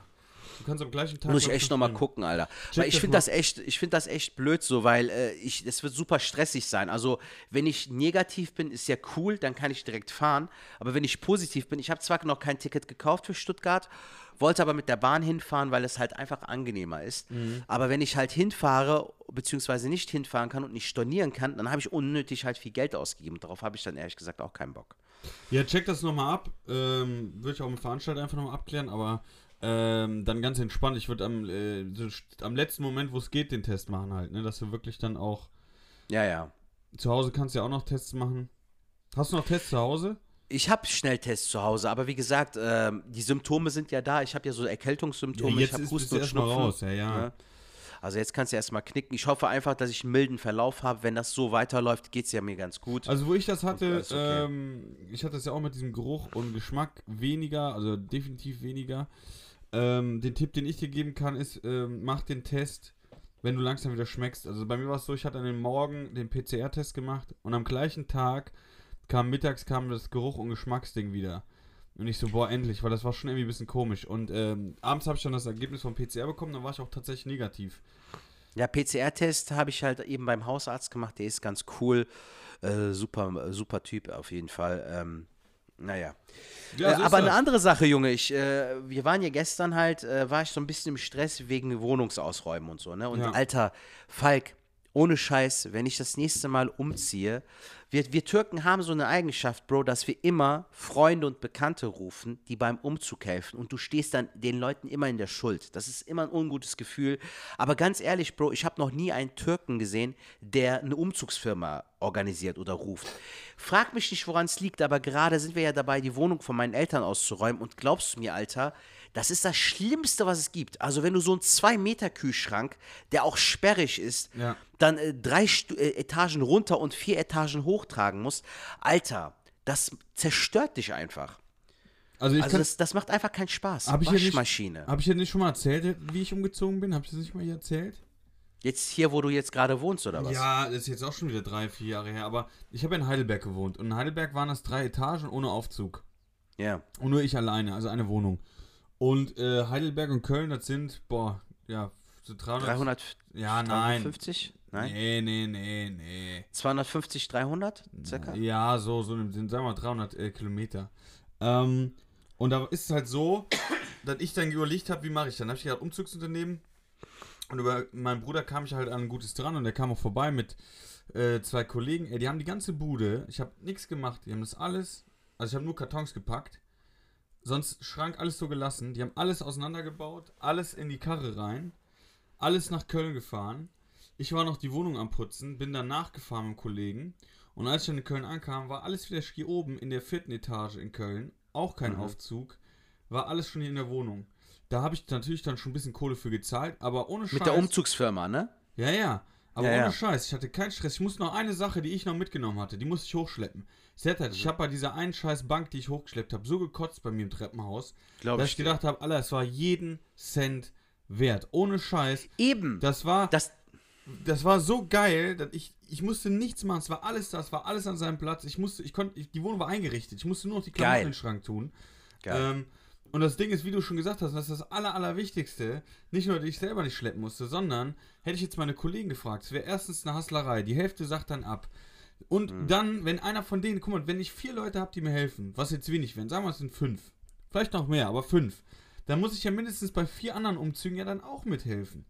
Du kannst am gleichen Tag. Muss ich echt nochmal gucken, Alter. Check weil ich finde das echt, ich finde das echt blöd so, weil äh, ich, es wird super stressig sein. Also, wenn ich negativ bin, ist ja cool, dann kann ich direkt fahren. Aber wenn ich positiv bin, ich habe zwar noch kein Ticket gekauft für Stuttgart, wollte aber mit der Bahn hinfahren, weil es halt einfach angenehmer ist. Mhm. Aber wenn ich halt hinfahre, beziehungsweise nicht hinfahren kann und nicht stornieren kann, dann habe ich unnötig halt viel Geld ausgegeben. Darauf habe ich dann ehrlich gesagt auch keinen Bock. Ja, check das nochmal ab. Ähm, Würde ich auch mit Veranstalter einfach nochmal abklären, aber ähm, dann ganz entspannt. Ich würde am, äh, so, am letzten Moment, wo es geht, den Test machen halt, ne? Dass du wirklich dann auch. Ja, ja. Zu Hause kannst du ja auch noch Tests machen. Hast du noch Tests zu Hause? Ich habe Schnelltests zu Hause, aber wie gesagt, äh, die Symptome sind ja da. Ich habe ja so Erkältungssymptome, ja, ich habe Husten und Schnupfen. Raus, ja, ja. Ne? Also jetzt kannst du erstmal knicken. Ich hoffe einfach, dass ich einen milden Verlauf habe. Wenn das so weiterläuft, geht es ja mir ganz gut. Also wo ich das hatte, okay. ähm, ich hatte es ja auch mit diesem Geruch und Geschmack weniger, also definitiv weniger. Ähm, den Tipp, den ich dir geben kann, ist, ähm, mach den Test, wenn du langsam wieder schmeckst. Also bei mir war es so, ich hatte an dem Morgen den PCR-Test gemacht und am gleichen Tag kam mittags kam das Geruch- und Geschmacksding wieder. Und ich so, boah, endlich, weil das war schon irgendwie ein bisschen komisch. Und ähm, abends habe ich dann das Ergebnis vom PCR bekommen, dann war ich auch tatsächlich negativ. Ja, PCR-Test habe ich halt eben beim Hausarzt gemacht, der ist ganz cool. Äh, super, super Typ auf jeden Fall. Ähm, naja. Ja, so äh, aber eine andere Sache, Junge, ich, äh, wir waren ja gestern halt, äh, war ich so ein bisschen im Stress wegen Wohnungsausräumen und so, ne? Und ja. alter Falk, ohne Scheiß, wenn ich das nächste Mal umziehe, wir, wir Türken haben so eine Eigenschaft, Bro, dass wir immer Freunde und Bekannte rufen, die beim Umzug helfen. Und du stehst dann den Leuten immer in der Schuld. Das ist immer ein ungutes Gefühl. Aber ganz ehrlich, Bro, ich habe noch nie einen Türken gesehen, der eine Umzugsfirma organisiert oder ruft. Frag mich nicht, woran es liegt, aber gerade sind wir ja dabei, die Wohnung von meinen Eltern auszuräumen. Und glaubst du mir, Alter, das ist das Schlimmste, was es gibt. Also wenn du so einen 2-Meter-Kühlschrank, der auch sperrig ist, ja. dann äh, drei Stu äh, Etagen runter und vier Etagen hochtragen musst, Alter, das zerstört dich einfach. Also, also das, das, macht einfach keinen Spaß. Hab Waschmaschine. Habe ich dir nicht schon mal erzählt, wie ich umgezogen bin? Habe ich das nicht mal hier erzählt? Jetzt hier, wo du jetzt gerade wohnst, oder was? Ja, das ist jetzt auch schon wieder drei, vier Jahre her. Aber ich habe in Heidelberg gewohnt. Und in Heidelberg waren das drei Etagen ohne Aufzug. Ja. Und nur ich alleine, also eine Wohnung. Und äh, Heidelberg und Köln, das sind, boah, ja, so 300. 300 ja, nein. 350? Nein. Nee, nee, nee, nee. 250, 300 circa? Ja, so, so sind, sagen wir mal 300 äh, Kilometer. Ähm, und da ist es halt so, dass ich dann überlegt habe, wie mache ich dann? Da habe ich gedacht, Umzugsunternehmen. Und über meinen Bruder kam ich halt an ein gutes dran und der kam auch vorbei mit äh, zwei Kollegen. Ey, die haben die ganze Bude, ich habe nichts gemacht, die haben das alles, also ich habe nur Kartons gepackt, sonst Schrank alles so gelassen. Die haben alles auseinandergebaut, alles in die Karre rein, alles nach Köln gefahren. Ich war noch die Wohnung am Putzen, bin dann nachgefahren mit dem Kollegen. Und als ich dann in Köln ankam, war alles wieder hier oben in der vierten Etage in Köln. Auch kein mhm. Aufzug. War alles schon hier in der Wohnung. Da habe ich natürlich dann schon ein bisschen Kohle für gezahlt, aber ohne Scheiß. Mit der Umzugsfirma, ne? Ja, ja. Aber ja, ohne ja. Scheiß, ich hatte keinen Stress. Ich muss noch eine Sache, die ich noch mitgenommen hatte, die musste ich hochschleppen. Halt, mhm. Ich habe bei dieser einen scheiß Bank, die ich hochgeschleppt habe, so gekotzt bei mir im Treppenhaus, Glaub dass ich, ich gedacht habe, Alter, es war jeden Cent wert. Ohne Scheiß. Eben. Das war. Das, das war so geil, dass ich, ich musste nichts machen. Es war alles da, es war alles an seinem Platz. Ich musste, ich konnte, die Wohnung war eingerichtet. Ich musste nur noch die Klamotten in den Schrank tun. Geil. Ähm, und das Ding ist, wie du schon gesagt hast, das ist das Aller, Allerwichtigste. Nicht nur, dass ich selber nicht schleppen musste, sondern hätte ich jetzt meine Kollegen gefragt, es wäre erstens eine Hasslerei. Die Hälfte sagt dann ab. Und mhm. dann, wenn einer von denen, guck mal, wenn ich vier Leute habe, die mir helfen, was jetzt wenig wären, sagen wir es sind fünf. Vielleicht noch mehr, aber fünf. Dann muss ich ja mindestens bei vier anderen Umzügen ja dann auch mithelfen.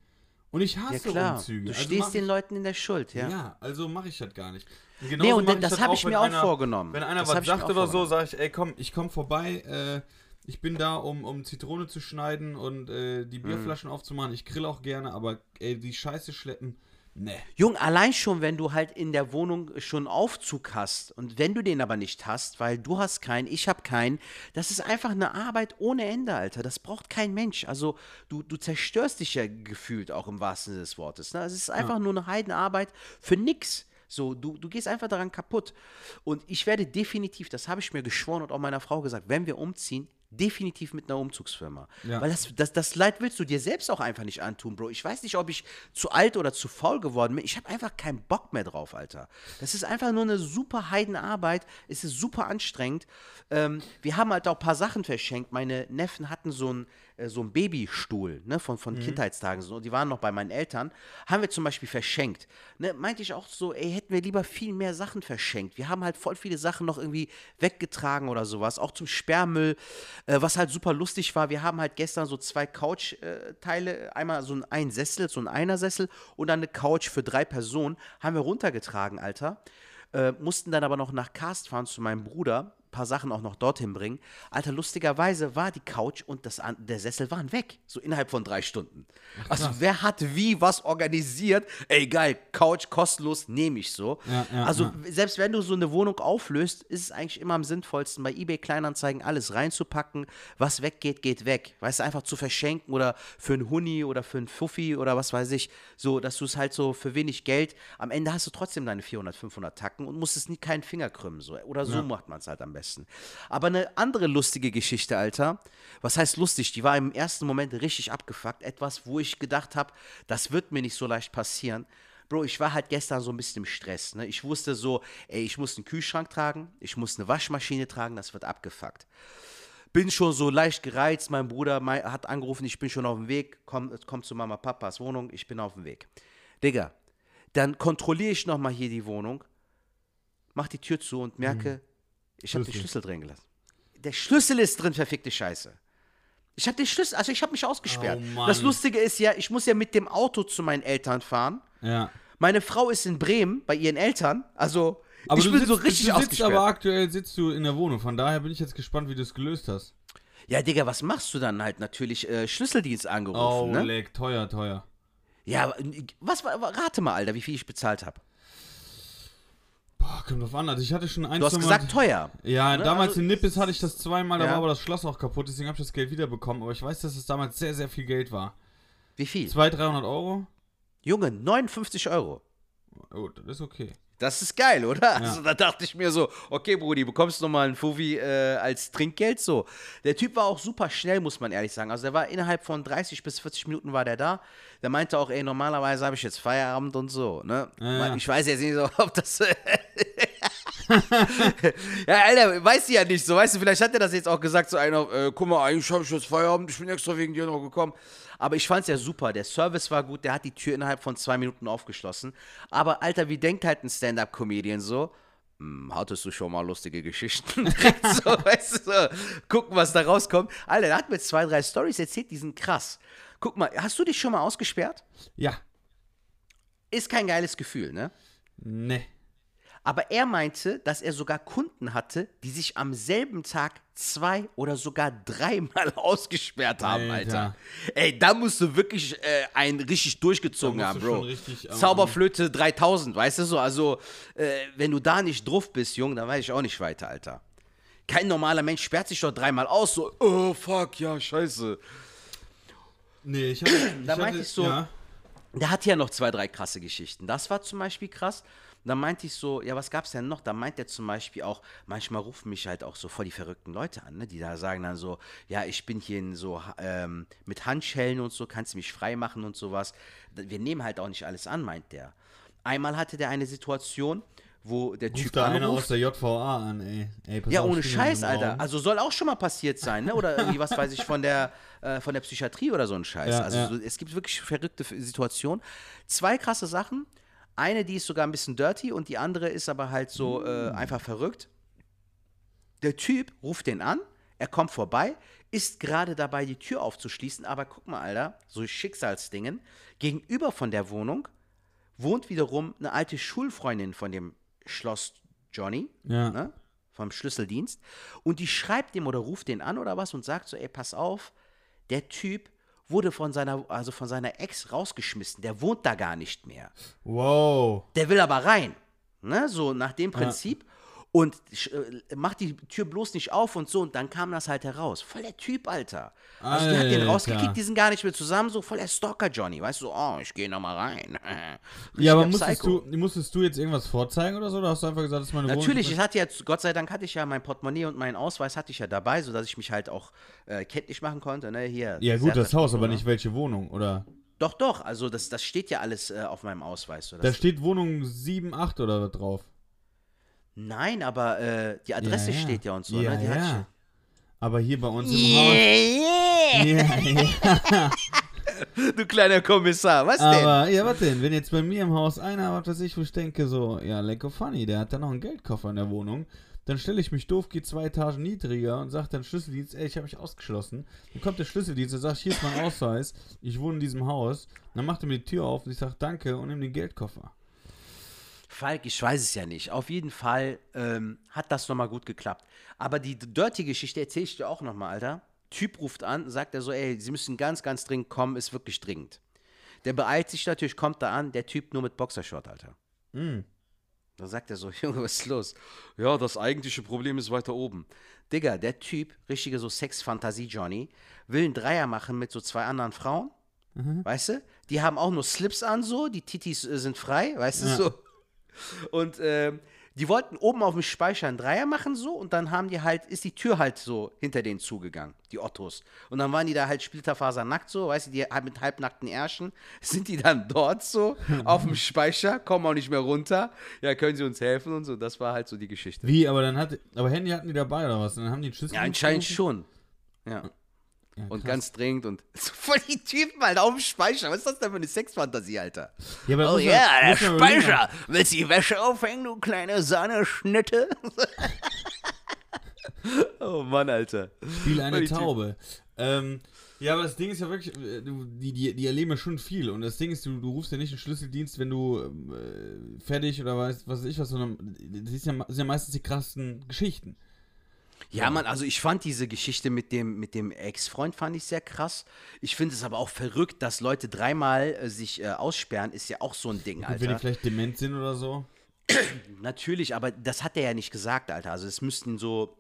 Und ich hasse ja, klar. Umzüge. Du also stehst den Leuten in der Schuld, ja. Ja, also mache ich das gar nicht. Und nee, und das, das habe ich mir auch einer, vorgenommen. Wenn einer das was sagt oder so, sage ich, ey komm, ich komme vorbei, äh, ich bin da, um, um Zitrone zu schneiden und äh, die mhm. Bierflaschen mm. aufzumachen. Ich grill auch gerne, aber ey, die Scheiße schleppen, Nee. Jung, allein schon, wenn du halt in der Wohnung schon Aufzug hast und wenn du den aber nicht hast, weil du hast keinen, ich habe keinen, das ist einfach eine Arbeit ohne Ende, Alter. Das braucht kein Mensch. Also du, du zerstörst dich ja gefühlt auch im wahrsten Sinne des Wortes. Ne? Es ist einfach ja. nur eine Heidenarbeit für nix. So, du, du gehst einfach daran kaputt. Und ich werde definitiv, das habe ich mir geschworen und auch meiner Frau gesagt, wenn wir umziehen, definitiv mit einer Umzugsfirma. Ja. Weil das, das, das Leid willst du dir selbst auch einfach nicht antun, Bro. Ich weiß nicht, ob ich zu alt oder zu faul geworden bin. Ich habe einfach keinen Bock mehr drauf, Alter. Das ist einfach nur eine super Heidenarbeit. Es ist super anstrengend. Ähm, wir haben halt auch ein paar Sachen verschenkt. Meine Neffen hatten so ein so ein Babystuhl ne, von, von mhm. Kindheitstagen, so, die waren noch bei meinen Eltern, haben wir zum Beispiel verschenkt. Ne, meinte ich auch so, ey, hätten wir lieber viel mehr Sachen verschenkt. Wir haben halt voll viele Sachen noch irgendwie weggetragen oder sowas, auch zum Sperrmüll, äh, was halt super lustig war. Wir haben halt gestern so zwei Couch-Teile, einmal so ein Sessel, so ein Einersessel und dann eine Couch für drei Personen, haben wir runtergetragen, Alter. Äh, mussten dann aber noch nach Cast fahren zu meinem Bruder, paar Sachen auch noch dorthin bringen. Alter, lustigerweise war die Couch und das, der Sessel waren weg. So innerhalb von drei Stunden. Ach, also wer hat wie was organisiert? Ey, geil, Couch kostenlos, nehme ich so. Ja, ja, also ja. selbst wenn du so eine Wohnung auflöst, ist es eigentlich immer am sinnvollsten, bei eBay Kleinanzeigen alles reinzupacken. Was weggeht, geht weg. Weißt du, einfach zu verschenken oder für einen Huni oder für einen Fuffi oder was weiß ich. So, dass du es halt so für wenig Geld, am Ende hast du trotzdem deine 400, 500 Tacken und musst es nie keinen Finger krümmen. So. Oder so macht man es halt am besten besten. Aber eine andere lustige Geschichte, Alter. Was heißt lustig? Die war im ersten Moment richtig abgefuckt. Etwas, wo ich gedacht habe, das wird mir nicht so leicht passieren. Bro, ich war halt gestern so ein bisschen im Stress. Ne? Ich wusste so, ey, ich muss einen Kühlschrank tragen, ich muss eine Waschmaschine tragen, das wird abgefuckt. Bin schon so leicht gereizt. Mein Bruder hat angerufen, ich bin schon auf dem Weg. Komm, komm zu Mama, Papas Wohnung, ich bin auf dem Weg. Digga, dann kontrolliere ich nochmal hier die Wohnung, mach die Tür zu und merke, mhm. Ich habe den Schlüssel drin gelassen. Der Schlüssel ist drin, verfickte Scheiße. Ich habe den Schlüssel, also ich habe mich ausgesperrt. Oh, das Lustige ist ja, ich muss ja mit dem Auto zu meinen Eltern fahren. Ja. Meine Frau ist in Bremen bei ihren Eltern. Also aber ich bin sitzt, so richtig du sitzt aber aktuell sitzt du in der Wohnung. Von daher bin ich jetzt gespannt, wie du es gelöst hast. Ja, Digga, was machst du dann halt natürlich? Äh, Schlüsseldienst angerufen. Oh, ne? leck, teuer, teuer. Ja, was rate mal, Alter, wie viel ich bezahlt habe. Boah, kommt drauf an. Also ich hatte schon ein, Du hast gesagt mal, teuer. Ja, ne? damals also, in Nippes hatte ich das zweimal, da ja. war aber das Schloss auch kaputt, deswegen habe ich das Geld wiederbekommen. Aber ich weiß, dass es damals sehr, sehr viel Geld war. Wie viel? 200, 300 Euro. Junge, 59 Euro. Oh, das ist okay. Das ist geil, oder? Ja. Also da dachte ich mir so, okay, Brudi, bekommst du nochmal einen Fufi äh, als Trinkgeld so. Der Typ war auch super schnell, muss man ehrlich sagen. Also der war innerhalb von 30 bis 40 Minuten war der da. Der meinte auch, ey, normalerweise habe ich jetzt Feierabend und so. Ne? Ja, ich weiß jetzt nicht so, ob das ja, Alter, weiß sie ja nicht so, weißt du, vielleicht hat er das jetzt auch gesagt zu einer, äh, guck mal, eigentlich habe ich jetzt Feierabend, ich bin extra wegen dir noch gekommen. Aber ich fand es ja super, der Service war gut, der hat die Tür innerhalb von zwei Minuten aufgeschlossen. Aber Alter, wie denkt halt ein Stand-Up-Comedian so? Hm, hattest du schon mal lustige Geschichten? so, weißt du, so, gucken, was da rauskommt. Alter, der hat mir zwei, drei Stories erzählt, die sind krass. Guck mal, hast du dich schon mal ausgesperrt? Ja. Ist kein geiles Gefühl, ne? Nee. Aber er meinte, dass er sogar Kunden hatte, die sich am selben Tag zwei oder sogar dreimal ausgesperrt haben, Alter. Alter. Ey, da musst du wirklich äh, einen richtig durchgezogen haben, Bro. schon richtig, ähm, Zauberflöte 3000, weißt du so? Also, äh, wenn du da nicht drauf bist, Jung, dann weiß ich auch nicht weiter, Alter. Kein normaler Mensch sperrt sich doch dreimal aus, so, oh fuck, ja, scheiße. Nee, ich hatte. Da meinte ich so- Ja. Der hat ja noch zwei, drei krasse Geschichten. Das war zum Beispiel krass. Da meinte ich so, ja, was gab's denn noch? Da meint er zum Beispiel auch, manchmal rufen mich halt auch so voll die verrückten Leute an, ne? die da sagen dann so, ja, ich bin hier in so ähm, mit Handschellen und so, kannst du mich frei machen und sowas. Wir nehmen halt auch nicht alles an, meint der. Einmal hatte der eine Situation, wo der Typ Ruft da einer aus anruft. der JVA an, ey. ey pass Ja, auf, ohne Scheiß, Alter. Also soll auch schon mal passiert sein, ne? Oder irgendwie, was weiß ich, von der, äh, von der Psychiatrie oder so ein Scheiß. Ja, also ja. so, es gibt wirklich verrückte Situationen. Zwei krasse Sachen. Eine, die ist sogar ein bisschen dirty und die andere ist aber halt so Mm. äh, einfach verrückt. Der Typ ruft den an, er kommt vorbei, ist gerade dabei, die Tür aufzuschließen, aber guck mal, Alter, so Schicksalsdingen. Gegenüber von der Wohnung wohnt wiederum eine alte Schulfreundin von dem Schloss Johnny, Ja. ne, vom Schlüsseldienst. Und die schreibt dem oder ruft den an oder was und sagt so, ey, pass auf, der Typ wurde von seiner, also von seiner Ex rausgeschmissen, der wohnt da gar nicht mehr. Wow. Der will aber rein. Ne, so nach dem Prinzip. Und äh, macht die Tür bloß nicht auf und so. Und dann kam das halt heraus. Voll der Typ, Alter. Also der hat den Alter. rausgekickt, die sind gar nicht mehr zusammen. So voll der Stalker Johnny. Weißt du, so, oh, ich gehe nochmal rein. Ja, aber musstest Psycho. du, musstest du jetzt irgendwas vorzeigen oder so? Oder hast du einfach gesagt, das ist meine Natürlich, ich Wohnung? hatte jetzt, Gott sei Dank hatte ich ja mein Portemonnaie und meinen Ausweis hatte ich ja dabei, sodass ich mich halt auch äh, kenntlich machen konnte. Ne? Hier, Ja, gut, das Haus, aber nicht welche Wohnung, oder? Doch, doch, also das, das steht ja alles äh, auf meinem Ausweis. So, Da steht Wohnung 7, 8 oder drauf. Nein, aber äh, die Adresse steht ja und so. Ja, ne? Die ja. Aber hier bei uns im Yeah, yeah. Haus. Ja, ja. Du kleiner Kommissar, was denn? Aber, ja, was denn? Wenn jetzt bei mir im Haus einer, was weiß ich, wo ich denke, so, ja, lecko funny, der hat da noch einen Geldkoffer in der Wohnung, dann stelle ich mich doof, gehe zwei Etagen niedriger und sage dann Schlüsseldienst, ey, ich habe mich ausgeschlossen. Dann kommt der Schlüsseldienst und sagt, hier ist mein Ausweis, ich wohne in diesem Haus. Dann macht er mir die Tür auf und ich sage danke und nehme den Geldkoffer. Falk, ich weiß es ja nicht. Auf jeden Fall ähm, hat das nochmal gut geklappt. Aber die Dirty-Geschichte erzähle ich dir auch nochmal, Alter. Typ ruft an, sagt er so, ey, Sie müssen ganz, ganz dringend kommen, ist wirklich dringend. Der beeilt sich natürlich, kommt da an, der Typ nur mit Boxershort, Alter. Mm. Da sagt er so, Junge, was ist los? Ja, das eigentliche Problem ist weiter oben. Digga, der Typ, richtige so Sex-Fantasie-Johnny, will einen Dreier machen mit so zwei anderen Frauen. Weißt du? Die haben auch nur Slips an, so, die Titis äh, sind frei, weißt du, Ja. so. Und ähm, die wollten oben auf dem Speicher einen Dreier machen, so, und dann haben die halt, ist die Tür halt so hinter denen zugegangen, die Ottos. Und dann waren die da halt splitterfasernackt, so, weißt du, die halt mit halbnackten Ärschen, sind die dann dort so auf dem Speicher, kommen auch nicht mehr runter. Ja, können sie uns helfen und so. Das war halt so die Geschichte. Wie, aber dann hat, aber Handy hatten die dabei oder was? Dann haben die Schlüssel. Ja, anscheinend schon. Ja. Ja, Und ganz dringend und so voll die Typen halt auf dem Speicher. Was ist das denn für eine Sexfantasie, Alter? Ja, aber Oh ja, der man überlegen, Speicher. Willst du die Wäsche aufhängen, du kleine Sahneschnitte? oh Mann, Alter. Spiel eine Taube. Ähm, ja, aber das Ding ist ja wirklich, äh, du, die, die, die erleben ja schon viel. Und das Ding ist, du, du rufst ja nicht einen Schlüsseldienst, wenn du äh, fertig oder weißt, was weiß ich was, sondern das, ist ja, das sind ja meistens die krassen Geschichten. Ja, Mann, also ich fand diese Geschichte mit dem, mit dem Ex-Freund fand ich sehr krass. Ich finde es aber auch verrückt, dass Leute dreimal äh, sich äh, aussperren, ist ja auch so ein Ding, Und wenn die Alter. vielleicht dement sind oder so. Natürlich, aber das hat er ja nicht gesagt, Alter. Also es müssten so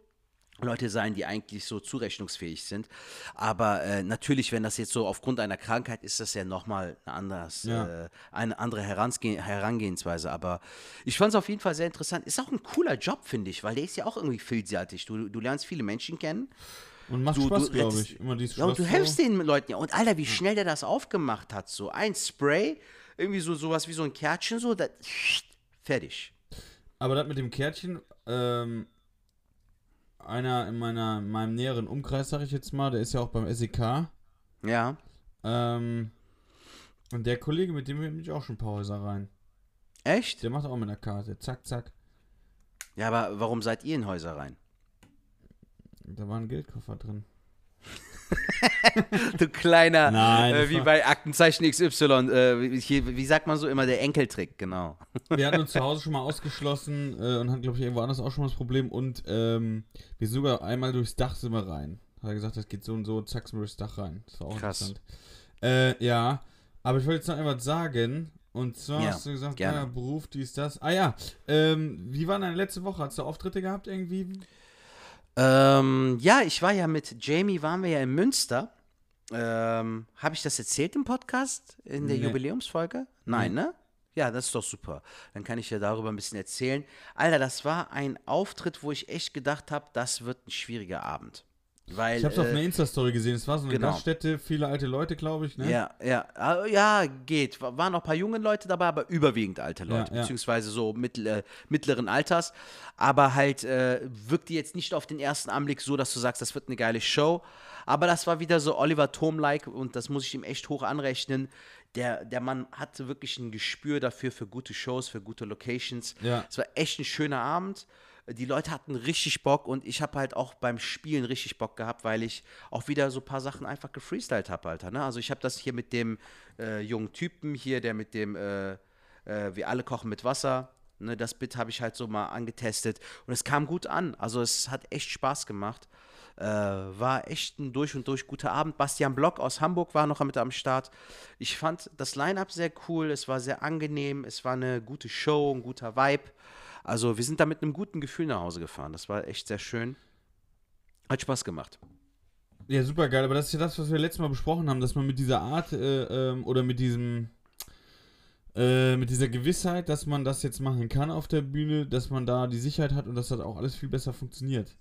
Leute sein, die eigentlich so zurechnungsfähig sind. Aber äh, natürlich, wenn das jetzt so aufgrund einer Krankheit ist, das ja nochmal eine, anders, Ja. äh, eine andere Heransge Herangehensweise. Aber ich fand es auf jeden Fall sehr interessant. Ist auch ein cooler Job, finde ich, weil der ist ja auch irgendwie vielseitig. Du, du lernst viele Menschen kennen. Und macht Du, Spaß, glaube ich. Immer dieses Ja, und du so. den Leuten ja. Und Alter, wie schnell der das aufgemacht hat. So ein Spray, irgendwie so sowas wie so ein Kärtchen, so, das, fertig. Aber das mit dem Kärtchen, ähm, einer in meiner, in meinem näheren Umkreis, sag ich jetzt mal, der ist ja auch beim SEK. Ja. Ähm, und der Kollege, mit dem bin ich auch schon ein paar Häuser rein. Echt? Der macht auch mit einer Karte. Zack, zack. Ja, aber warum seid ihr in Häuser rein? Da war ein Geldkoffer drin. du kleiner, Nein, äh, wie bei Aktenzeichen XY, äh, hier, wie sagt man so immer, der Enkeltrick, genau. Wir hatten uns zu Hause schon mal ausgeschlossen äh, und hatten, glaube ich, irgendwo anders auch schon mal das Problem und ähm, wir sind sogar einmal durchs Dach sind wir rein. Hat er gesagt, das geht so und so, zack, sind wir durchs Dach rein. Das war auch Krass. interessant. Äh, ja, aber ich wollte jetzt noch etwas sagen. Und zwar Ja, hast du gesagt, ja, Beruf, dies, das. Ah ja, ähm, wie war deine letzte Woche? Hast du Auftritte gehabt irgendwie? Ähm, ja, ich war ja mit Jamie, waren wir ja in Münster. Ähm, Habe ich das erzählt im Podcast, in der Nee. Jubiläumsfolge? Nein, ne? Ja, das ist doch super. Dann kann ich ja darüber ein bisschen erzählen. Alter, das war ein Auftritt, wo ich echt gedacht habe, das wird ein schwieriger Abend. Weil, Ich hab's auf äh, einer Insta-Story gesehen. Es war so eine genau. Gaststätte, viele alte Leute, glaube ich, ne? Ja, ja, Ah, ja, geht. Wa- Waren noch ein paar junge Leute dabei, aber überwiegend alte Leute, ja. beziehungsweise so mittel, äh, mittleren Alters. Aber halt äh, wirkte jetzt nicht auf den ersten Anblick so, dass du sagst, das wird eine geile Show. Aber das war wieder so Oliver Thom-like und das muss ich ihm echt hoch anrechnen. Der, der Mann hatte wirklich ein Gespür dafür für gute Shows, für gute Locations. Ja. Es war echt ein schöner Abend. Die Leute hatten richtig Bock und ich habe halt auch beim Spielen richtig Bock gehabt, weil ich auch wieder so ein paar Sachen einfach gefreestylt habe, Alter. Ne? Also ich habe das hier mit dem äh, jungen Typen hier, der mit dem äh, äh, Wir alle kochen mit Wasser. Ne, das Bit habe ich halt so mal angetestet und es kam gut an. Also es hat echt Spaß gemacht. Äh, war echt ein durch und durch guter Abend. Bastian Block aus Hamburg war noch mit am Start. Ich fand das Line-Up sehr cool. Es war sehr angenehm. Es war eine gute Show, ein guter Vibe. Also wir sind da mit einem guten Gefühl nach Hause gefahren. Das war echt sehr schön. Hat Spaß gemacht. Ja, super geil, aber das ist ja das, was wir letztes Mal besprochen haben, dass man mit dieser Art äh, ähm, oder mit diesem äh, mit dieser Gewissheit, dass man das jetzt machen kann auf der Bühne, dass man da die Sicherheit hat und dass das auch alles viel besser funktioniert.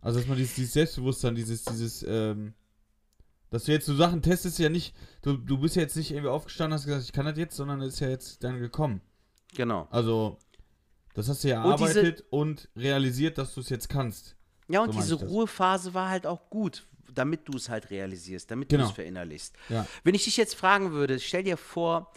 Also dass man dieses, dieses Selbstbewusstsein, dieses, dieses, ähm, dass du jetzt so Sachen testest ja nicht, du, du bist ja jetzt nicht irgendwie aufgestanden hast gesagt, ich kann das jetzt, sondern ist ja jetzt dann gekommen. Genau. Also, das hast du ja Und diese- erarbeitet und realisiert, dass du es jetzt kannst. Ja, und So diese. Ruhephase war halt auch gut, damit du es halt realisierst, damit Genau. du es verinnerlichst. Ja. Wenn ich dich jetzt fragen würde, stell dir vor,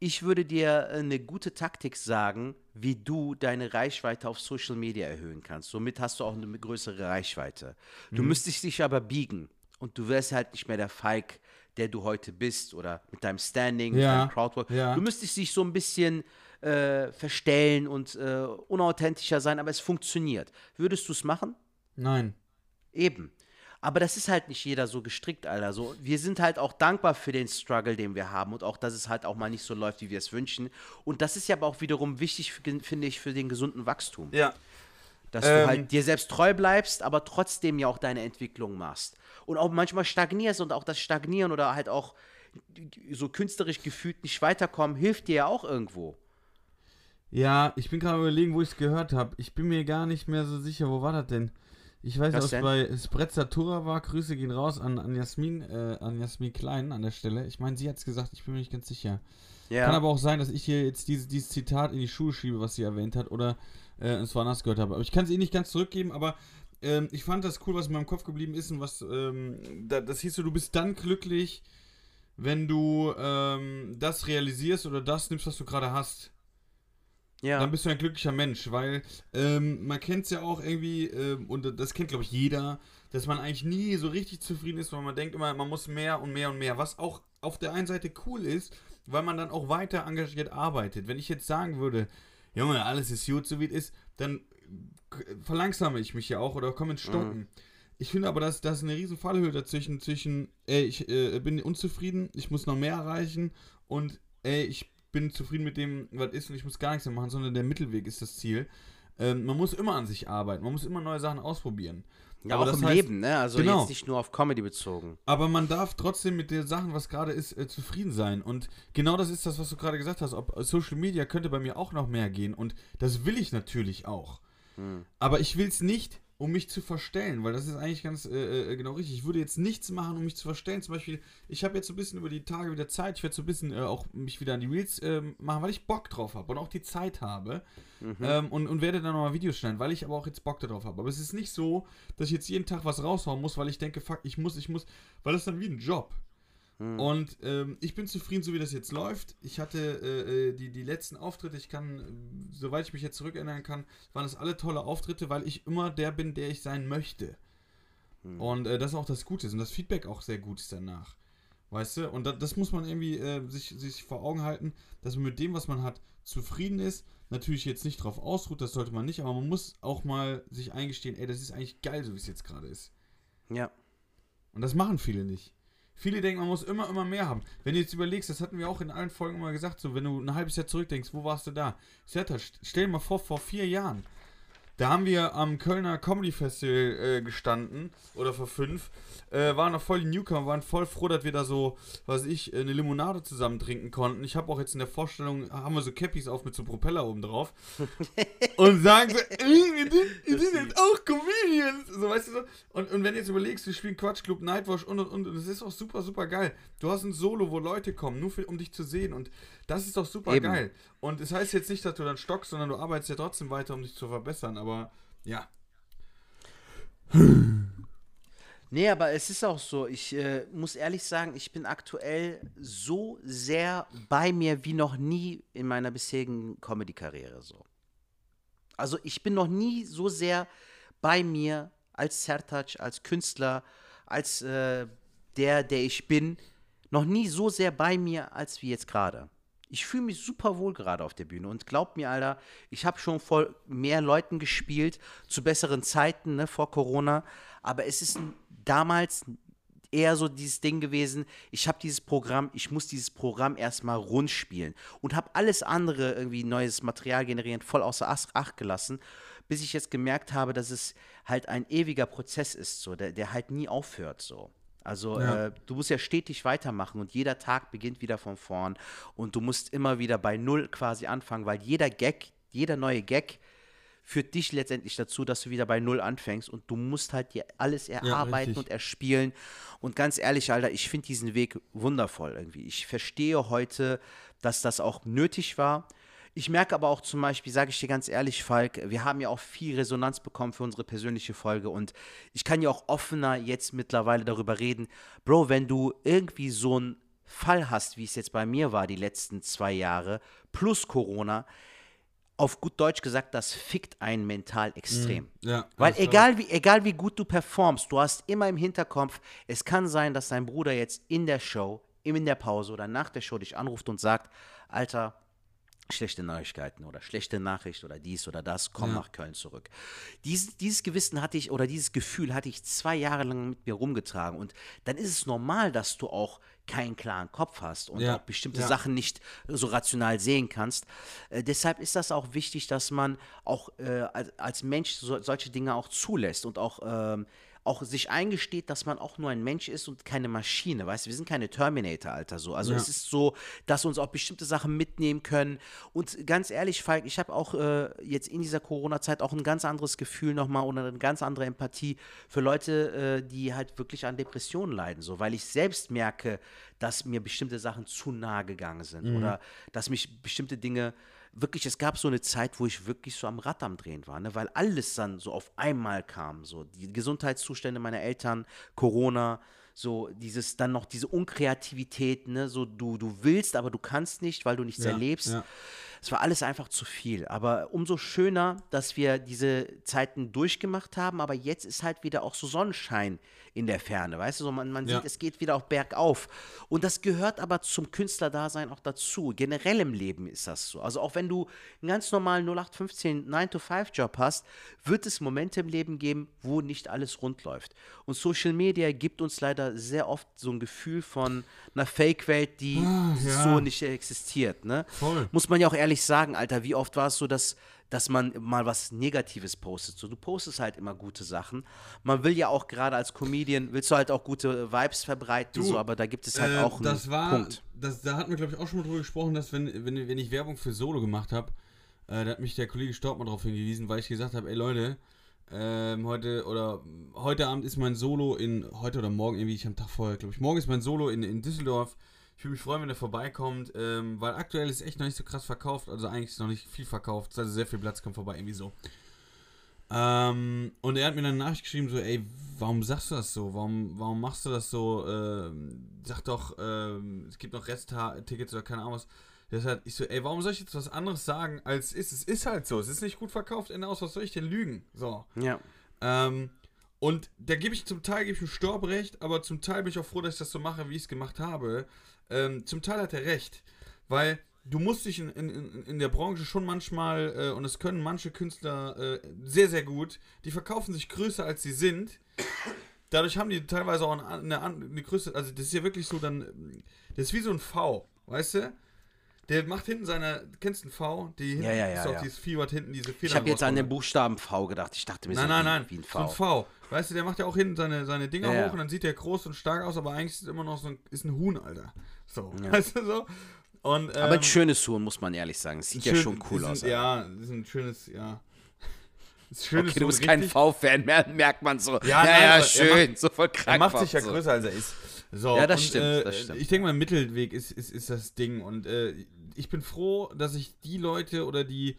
ich würde dir äh, eine gute Taktik sagen, wie du deine Reichweite auf Social Media erhöhen kannst. Somit hast du auch eine größere Reichweite. Du Mhm. müsstest dich aber biegen und du wärst halt nicht mehr der Feig, der du heute bist oder mit deinem Standing, mit Ja, deinem Crowdwork. ja. Du müsstest dich so ein bisschen äh, verstellen und äh, unauthentischer sein, aber es funktioniert. Würdest du es machen? Nein. Eben. Aber das ist halt nicht jeder so gestrickt, Alter. So, wir sind halt auch dankbar für den Struggle, den wir haben und auch, dass es halt auch mal nicht so läuft, wie wir es wünschen. Und das ist ja aber auch wiederum wichtig, finde ich, für den gesunden Wachstum. Ja. Dass Ähm. du halt dir selbst treu bleibst, aber trotzdem ja auch deine Entwicklung machst. Und auch manchmal stagnierst und auch das Stagnieren oder halt auch so künstlerisch gefühlt nicht weiterkommen, hilft dir ja auch irgendwo. Ja, ich bin gerade überlegen, wo ich es gehört habe. Ich bin mir gar nicht mehr so sicher, wo war das denn? Ich weiß, dass es bei Sprezzatura war. Grüße gehen raus an, an Jasmin, äh, an Jasmin Klein an der Stelle. Ich meine, sie hat es gesagt, ich bin mir nicht ganz sicher. Ja. Kann aber auch sein, dass ich hier jetzt dieses, dieses Zitat in die Schuhe schiebe, was sie erwähnt hat, oder äh, es woanders gehört habe. Aber ich kann es eh nicht ganz zurückgeben, aber ähm, ich fand das cool, was in meinem Kopf geblieben ist und was, ähm, da, das hieß so, du bist dann glücklich, wenn du ähm, das realisierst oder das nimmst, was du gerade hast ja. dann bist du ein glücklicher Mensch, weil ähm, man kennt es ja auch irgendwie, ähm, und das kennt, glaube ich, jeder, dass man eigentlich nie so richtig zufrieden ist, weil man denkt immer, man muss mehr und mehr und mehr, was auch auf der einen Seite cool ist, weil man dann auch weiter engagiert arbeitet. Wenn ich jetzt sagen würde, Junge, alles ist gut, so wie es ist, dann verlangsame ich mich ja auch oder komme ins Stocken. Ich finde aber, dass das eine riesen Fallhöhe dazwischen, zwischen, ey, ich äh, bin unzufrieden, ich muss noch mehr erreichen und, ey, ich bin zufrieden mit dem, was ist und ich muss gar nichts mehr machen, sondern der Mittelweg ist das Ziel. Ähm, man muss immer an sich arbeiten, man muss immer neue Sachen ausprobieren. ja, aber auch das im heißt- Leben, ne? Also Genau. jetzt nicht nur auf Comedy bezogen. Aber man darf trotzdem mit den Sachen, was gerade ist, äh, zufrieden sein. Und genau das ist das, was du gerade gesagt hast. Ob Social Media könnte bei mir auch noch mehr gehen. Und das will ich natürlich auch. Aber ich will es nicht, um mich zu verstellen, weil das ist eigentlich ganz äh, äh, genau richtig. Ich würde jetzt nichts machen, um mich zu verstellen. Zum Beispiel, ich habe jetzt so ein bisschen über die Tage wieder Zeit. Ich werde so ein bisschen äh, auch mich wieder an die Reels ähm, machen, weil ich Bock drauf habe und auch die Zeit habe. Ähm, und, und werde dann nochmal Videos schneiden, weil ich aber auch jetzt Bock darauf habe. Aber es ist nicht so, dass ich jetzt jeden Tag was raushauen muss, weil ich denke, fuck, ich muss, ich muss, weil das ist dann wie ein Job. Und ähm, ich bin zufrieden, so wie das jetzt läuft. Ich hatte äh, äh, die, die letzten Auftritte, ich kann, äh, soweit ich mich jetzt zurückerinnern kann, waren das alle tolle Auftritte, weil ich immer der bin, der ich sein möchte. Mhm. Und äh, das ist auch das Gute ist und das Feedback auch sehr gut ist danach. Weißt du? Und das, das muss man irgendwie äh, sich, sich vor Augen halten, dass man mit dem, was man hat, zufrieden ist. Natürlich jetzt nicht drauf ausruht, das sollte man nicht, aber man muss auch mal sich eingestehen, ey, das ist eigentlich geil, so wie es jetzt gerade ist. Ja. Und das machen viele nicht. Viele denken, man muss immer, immer mehr haben. Wenn du jetzt überlegst, das hatten wir auch in allen Folgen immer gesagt, so, wenn du ein halbes Jahr zurückdenkst, wo warst du da? Serta, stell dir mal vor, vor vier Jahren. Da haben wir am Kölner Comedy Festival äh, gestanden, oder vor fünf, äh, waren noch voll die Newcomer, waren voll froh, dass wir da so, was ich, eine Limonade zusammen trinken konnten. Ich habe auch jetzt in der Vorstellung, haben wir so Cappies auf mit so Propeller oben drauf. und sagen so, ey, wir sind, wir sind jetzt auch Comedians. So, weißt du so? Und, und wenn du jetzt überlegst, wir spielen Quatschclub, Nightwash und und und, und das ist auch super, super geil. Du hast ein Solo, wo Leute kommen, nur für, um dich zu sehen. Und das ist doch super Eben. geil. Und es das heißt jetzt nicht, dass du dann stockst, sondern du arbeitest ja trotzdem weiter, um dich zu verbessern. Aber ja. Nee, aber es ist auch so. Ich äh, muss ehrlich sagen, ich bin aktuell so sehr bei mir wie noch nie in meiner bisherigen Comedy-Karriere so. Also ich bin noch nie so sehr bei mir als Sertac, als Künstler, als äh, der, der ich bin, noch nie so sehr bei mir als wie jetzt gerade. Ich fühle mich super wohl gerade auf der Bühne. Und glaub mir, Alter, ich habe schon vor mehr Leuten gespielt, zu besseren Zeiten, ne, vor Corona, aber es ist damals eher so dieses Ding gewesen, ich habe dieses Programm, ich muss dieses Programm erstmal rund spielen. Und habe alles andere irgendwie neues Material generieren voll außer Acht gelassen, bis ich jetzt gemerkt habe, dass es halt ein ewiger Prozess ist, so, der, der halt nie aufhört, so. Also ja. äh, du musst ja stetig weitermachen und jeder Tag beginnt wieder von vorn und du musst immer wieder bei Null quasi anfangen, weil jeder Gag, jeder neue Gag führt dich letztendlich dazu, dass du wieder bei Null anfängst und du musst halt dir alles erarbeiten ja, und erspielen. Und ganz ehrlich, Alter, ich finde diesen Weg wundervoll irgendwie. Ich verstehe heute, dass das auch nötig war. Ich merke aber auch zum Beispiel, sage ich dir ganz ehrlich, Falk, wir haben ja auch viel Resonanz bekommen für unsere persönliche Folge und ich kann ja auch offener jetzt mittlerweile darüber reden. Bro, wenn du irgendwie so einen Fall hast, wie es jetzt bei mir war, die letzten zwei Jahre, plus Corona, auf gut Deutsch gesagt, das fickt einen mental extrem. Mm, ja, Weil egal wie, egal wie gut du performst, du hast immer im Hinterkopf, es kann sein, dass dein Bruder jetzt in der Show, in der Pause oder nach der Show dich anruft und sagt, Alter, schlechte Neuigkeiten oder schlechte Nachricht oder dies oder das, komm ja. nach Köln zurück. Dies, dieses Gewissen hatte ich oder dieses Gefühl hatte ich zwei Jahre lang mit mir rumgetragen und dann ist es normal, dass du auch keinen klaren Kopf hast und ja. auch bestimmte ja. Sachen nicht so rational sehen kannst. Äh, deshalb ist das auch wichtig, dass man auch äh, als, als, Mensch so, solche Dinge auch zulässt und auch ähm, auch sich eingesteht, dass man auch nur ein Mensch ist und keine Maschine, weißt du, wir sind keine Terminator, Alter, so. Also ja. es ist so, dass uns auch bestimmte Sachen mitnehmen können und ganz ehrlich, Falk, ich habe auch äh, jetzt in dieser Corona-Zeit auch ein ganz anderes Gefühl nochmal oder eine ganz andere Empathie für Leute, äh, die halt wirklich an Depressionen leiden, so, weil ich selbst merke, dass mir bestimmte Sachen zu nahe gegangen sind mhm. oder dass mich bestimmte Dinge wirklich, es gab so eine Zeit, wo ich wirklich so am Rad am Drehen war, ne? weil alles dann so auf einmal kam. So die Gesundheitszustände meiner Eltern, Corona, so dieses dann noch diese Unkreativität, ne, so du du willst, aber du kannst nicht, weil du nichts ja, erlebst. Ja. Es war alles einfach zu viel. Aber umso schöner, dass wir diese Zeiten durchgemacht haben. Aber jetzt ist halt wieder auch so Sonnenschein in der Ferne. Weißt du, so man, man ja. sieht, es geht wieder auch bergauf. Und das gehört aber zum Künstlerdasein auch dazu. Generell im Leben ist das so. Also auch wenn du einen ganz normalen 0815 9-to-5-Job hast, wird es Momente im Leben geben, wo nicht alles rund läuft. Und Social Media gibt uns leider sehr oft so ein Gefühl von einer Fake-Welt, die ah, ja. so nicht existiert. Ne? Muss man ja auch ehrlich sagen, Alter, wie oft war es so, dass dass man mal was Negatives postet. So, du postest halt immer gute Sachen. Man will ja auch gerade als Comedian, willst du halt auch gute Vibes verbreiten, du, so, aber da gibt es halt äh, auch einen das war, Punkt. Das, da hatten wir, glaube ich, auch schon mal drüber gesprochen, dass wenn, wenn, wenn ich Werbung für Solo gemacht habe, äh, da hat mich der Kollege Staub mal darauf hingewiesen, weil ich gesagt habe, ey Leute, ähm, heute oder heute Abend ist mein Solo in, heute oder morgen irgendwie, ich am Tag vorher, glaube ich, morgen ist mein Solo in, in Düsseldorf ich würde mich freuen, wenn er vorbeikommt, ähm, weil aktuell ist echt noch nicht so krass verkauft. Also eigentlich ist noch nicht viel verkauft. Also sehr viel Platz kommt vorbei, irgendwie so. Ähm, und er hat mir dann eine Nachricht geschrieben, so, ey, warum sagst du das so? Warum, warum machst du das so? Ähm, sag doch, ähm, es gibt noch Resttickets oder keine Ahnung was. Deshalb, ich so, ey, warum soll ich jetzt was anderes sagen, als es ist? Es ist halt so, es ist nicht gut verkauft, Ende aus, was soll ich denn lügen? So. Ja. Ähm, Und da gebe ich zum Teil gebe ich ihm Storbrecht, aber zum Teil bin ich auch froh, dass ich das so mache, wie ich es gemacht habe. Ähm, zum Teil hat er recht, weil du musst dich in, in, in der Branche schon manchmal, äh, und es können manche Künstler äh, sehr, sehr gut, die verkaufen sich größer als sie sind. Dadurch haben die teilweise auch eine, eine, Größe, also das ist ja wirklich so dann, das ist wie so ein V, weißt du? Der macht hinten seine, kennst du ein V? Die hinten ja, ja, ja, ist auch ja. dieses Vieh, was hinten diese Federn Ich habe jetzt an den Buchstaben V gedacht. Ich dachte mir Nein, so nein, wie, nein. wie ein So ein V. V. Weißt du, der macht ja auch hinten seine, seine Dinger Ja, ja. hoch und dann sieht der groß und stark aus, aber eigentlich ist es immer noch so ein, ist ein Huhn, Alter. So, Ja. weißt du so? Und, ähm, Aber ein schönes Huhn, muss man ehrlich sagen. Sieht ja schön- schon cool ein, aus. Alter. Ja, ist ein schönes, ja. Schönes Okay, du bist kein V-Fan mehr, merkt man so. Ja, Ja, ja, schön. so voll krank. Er macht sich ja so. größer, als er ist. So, Ja, das und, stimmt, Äh, das stimmt. Ich denke mal, Mittelweg ist, ist, ist das Ding. Und äh, ich bin froh, dass ich die Leute oder die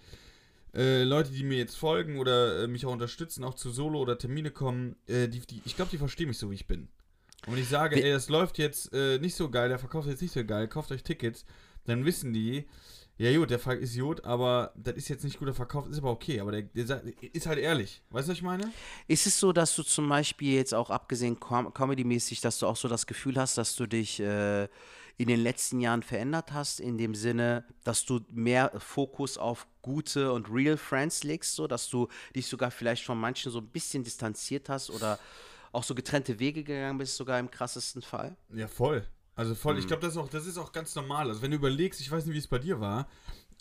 äh, Leute, die mir jetzt folgen oder äh, mich auch unterstützen, auch zu Solo oder Termine kommen, äh, die, die, ich glaube, die verstehen mich so, wie ich bin. Und wenn ich sage, ey, das läuft jetzt äh, nicht so geil, der verkauft jetzt nicht so geil, kauft euch Tickets, dann wissen die, ja gut, der ist Idiot, aber das ist jetzt nicht guter Verkauf, ist aber okay, aber der, der ist halt ehrlich. Weißt du, was ich meine? Ist es so, dass du zum Beispiel jetzt auch abgesehen com comedy-mäßig, dass du auch so das Gefühl hast, dass du dich äh, in den letzten Jahren verändert hast, in dem Sinne, dass du mehr Fokus auf gute und real Friends legst, so dass du dich sogar vielleicht von manchen so ein bisschen distanziert hast oder auch so getrennte Wege gegangen bist, sogar im krassesten Fall? Ja, voll. Also voll. Mhm. Ich glaube, das, ist auch- das ist auch ganz normal. Also wenn du überlegst, ich weiß nicht, wie es bei dir war,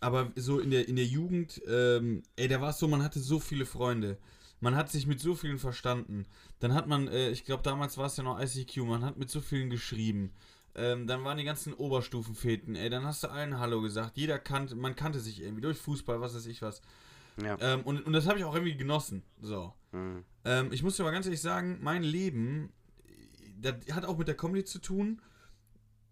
aber so in der, in der Jugend, ähm, ey, da war es so, man hatte so viele Freunde. Man hat sich mit so vielen verstanden. Dann hat man, äh, ich glaube, damals war es ja noch ICQ, man hat mit so vielen geschrieben. Ähm, dann waren die ganzen Oberstufenfäten, ey, dann hast du allen Hallo gesagt. Jeder kannte, man kannte sich irgendwie durch Fußball, was weiß ich was. Ja. Ähm, und, und das habe ich auch irgendwie genossen. So. Mhm. Ähm, ich muss dir aber ganz ehrlich sagen, mein Leben, das hat auch mit der Comedy zu tun.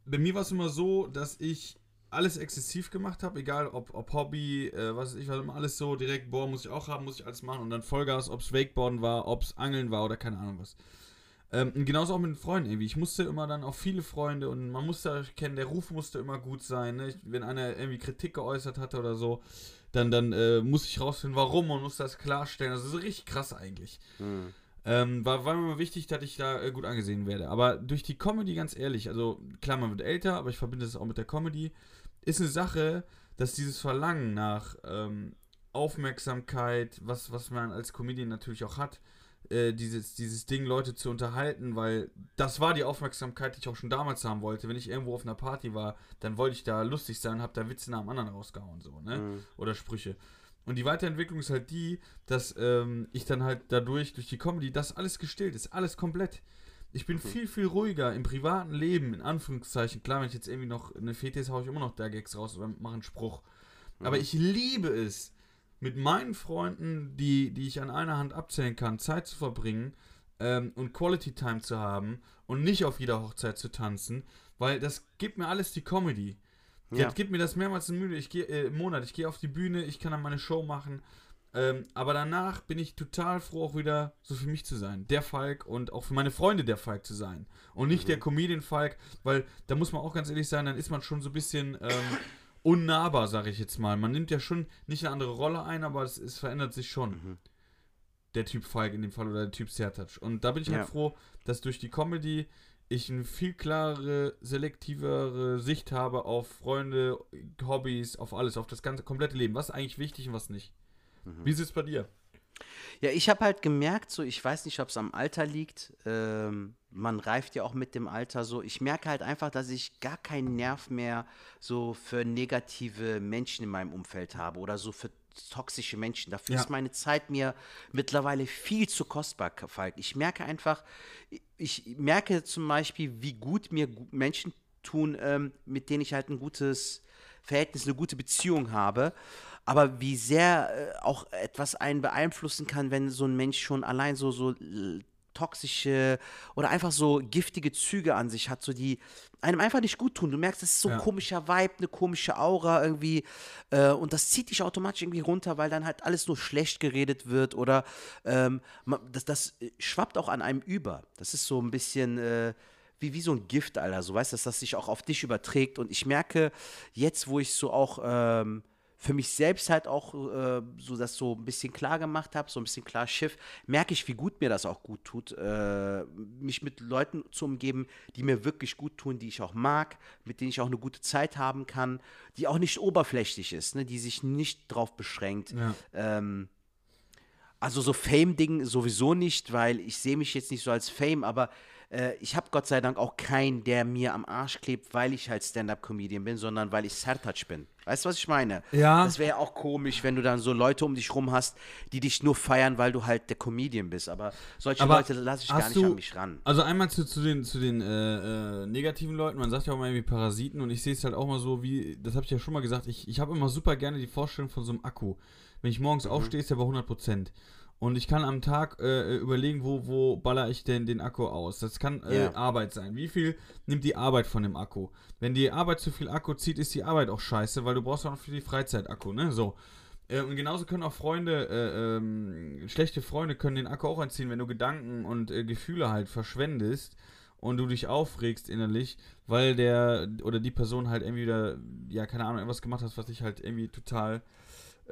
Bei mir war es immer so, dass ich alles exzessiv gemacht habe, egal ob, ob Hobby, äh, was weiß ich, war immer alles so direkt, boah, muss ich auch haben, muss ich alles machen und dann Vollgas, ob es Wakeboarden war, ob es Angeln war oder keine Ahnung was. Ähm, und genauso auch mit den Freunden irgendwie. Ich musste immer dann auch viele Freunde und man musste kennen, der Ruf musste immer gut sein. Ne? Ich, wenn einer irgendwie Kritik geäußert hatte oder so, dann, dann äh, musste ich rausfinden, warum und musste das klarstellen. Also so richtig krass eigentlich. Mhm. Ähm, war, war mir immer wichtig, dass ich da äh, gut angesehen werde. Aber durch die Comedy, ganz ehrlich, also klar, man wird älter, aber ich verbinde es auch mit der Comedy, ist eine Sache, dass dieses Verlangen nach ähm, Aufmerksamkeit, was, was man als Comedian natürlich auch hat, äh, dieses, dieses Ding, Leute zu unterhalten, weil das war die Aufmerksamkeit, die ich auch schon damals haben wollte. Wenn ich irgendwo auf einer Party war, dann wollte ich da lustig sein, hab da Witze nach dem anderen rausgehauen, so, ne? Mhm. oder Sprüche. Und die Weiterentwicklung ist halt die, dass ähm, ich dann halt dadurch, durch die Comedy, das alles gestillt ist, alles komplett. Ich bin viel, viel ruhiger im privaten Leben, in Anführungszeichen. Klar, wenn ich jetzt irgendwie noch eine Fete ist, haue ich immer noch da Gags raus oder mache einen Spruch. Aber ich liebe es, mit meinen Freunden, die, die ich an einer Hand abzählen kann, Zeit zu verbringen ähm, und Quality Time zu haben und nicht auf jeder Hochzeit zu tanzen, weil das gibt mir alles die Comedy. Ja. Ja. Gibt mir das mehrmals im, Müde, ich geh, äh, im Monat. Ich gehe auf die Bühne, ich kann dann meine Show machen. Ähm, aber danach bin ich total froh, auch wieder so für mich zu sein. Der Falk und auch für meine Freunde der Falk zu sein. Und nicht der Comedian Falk, weil da muss man auch ganz ehrlich sein, dann ist man schon so ein bisschen ähm, unnahbar, sage ich jetzt mal. Man nimmt ja schon nicht eine andere Rolle ein, aber es, es verändert sich schon. Mhm. Der Typ Falk in dem Fall oder der Typ Sertac. Und da bin ich Ja. halt froh, dass durch die Comedy ich eine viel klarere, selektivere Sicht habe auf Freunde, Hobbys, auf alles, auf das ganze komplette Leben. Was ist eigentlich wichtig und was nicht. Mhm. Wie ist es bei dir? Ja, ich habe halt gemerkt, so, ich weiß nicht, ob es am Alter liegt. Ähm, man reift ja auch mit dem Alter so. Ich merke halt einfach, dass ich gar keinen Nerv mehr so für negative Menschen in meinem Umfeld habe oder so für toxische Menschen. Dafür Ja. ist meine Zeit mir mittlerweile viel zu kostbar, Falk. Ich merke einfach, ich merke zum Beispiel, wie gut mir Menschen tun, ähm, mit denen ich halt ein gutes Verhältnis, eine gute Beziehung habe. Aber wie sehr äh, auch etwas einen beeinflussen kann, wenn so ein Mensch schon allein so, so äh, toxische oder einfach so giftige Züge an sich hat, so die einem einfach nicht gut tun. Du merkst, das ist so ein Ja. komischer Vibe, eine komische Aura irgendwie. Äh, und das zieht dich automatisch irgendwie runter, weil dann halt alles nur schlecht geredet wird oder ähm, das, das äh, schwappt auch an einem über. Das ist so ein bisschen. Äh, wie, wie so ein Gift, Alter, so weißt du, dass das sich auch auf dich überträgt. Und ich merke, jetzt, wo ich so auch ähm, für mich selbst halt auch äh, so das so ein bisschen klar gemacht habe, so ein bisschen klar Schiff, merke ich, wie gut mir das auch gut tut, äh, mich mit Leuten zu umgeben, die mir wirklich gut tun, die ich auch mag, mit denen ich auch eine gute Zeit haben kann, die auch nicht oberflächlich ist, ne, die sich nicht drauf beschränkt. Ja. Ähm, also so Fame-Ding sowieso nicht, weil ich sehe mich jetzt nicht so als Fame, aber äh, ich habe Gott sei Dank auch keinen, der mir am Arsch klebt, weil ich halt Stand-Up-Comedian bin, sondern weil ich Sertac bin. Weißt du, was ich meine? Ja. Das wäre ja auch komisch, wenn du dann so Leute um dich rum hast, die dich nur feiern, weil du halt der Comedian bist. Aber solche Aber Leute lasse ich gar nicht du, an mich ran. Also einmal zu, zu den, zu den äh, äh, negativen Leuten, man sagt ja auch mal irgendwie Parasiten und ich sehe es halt auch mal so wie, das habe ich ja schon mal gesagt, ich, ich habe immer super gerne die Vorstellung von so einem Akku. Wenn ich morgens mhm. aufstehe, ist der bei 100 Prozent. Und ich kann am Tag äh, überlegen, wo, wo baller ich denn den Akku aus. Das kann äh, ja. Arbeit sein. Wie viel nimmt die Arbeit von dem Akku? Wenn die Arbeit zu viel Akku zieht, ist die Arbeit auch scheiße, weil du brauchst auch noch für die Freizeit Akku, ne? So. Äh, und genauso können auch Freunde, äh, ähm, schlechte Freunde können den Akku auch anziehen, wenn du Gedanken und äh, Gefühle halt verschwendest und du dich aufregst innerlich, weil der oder die Person halt irgendwie wieder, ja, keine Ahnung, irgendwas gemacht hat, was dich halt irgendwie total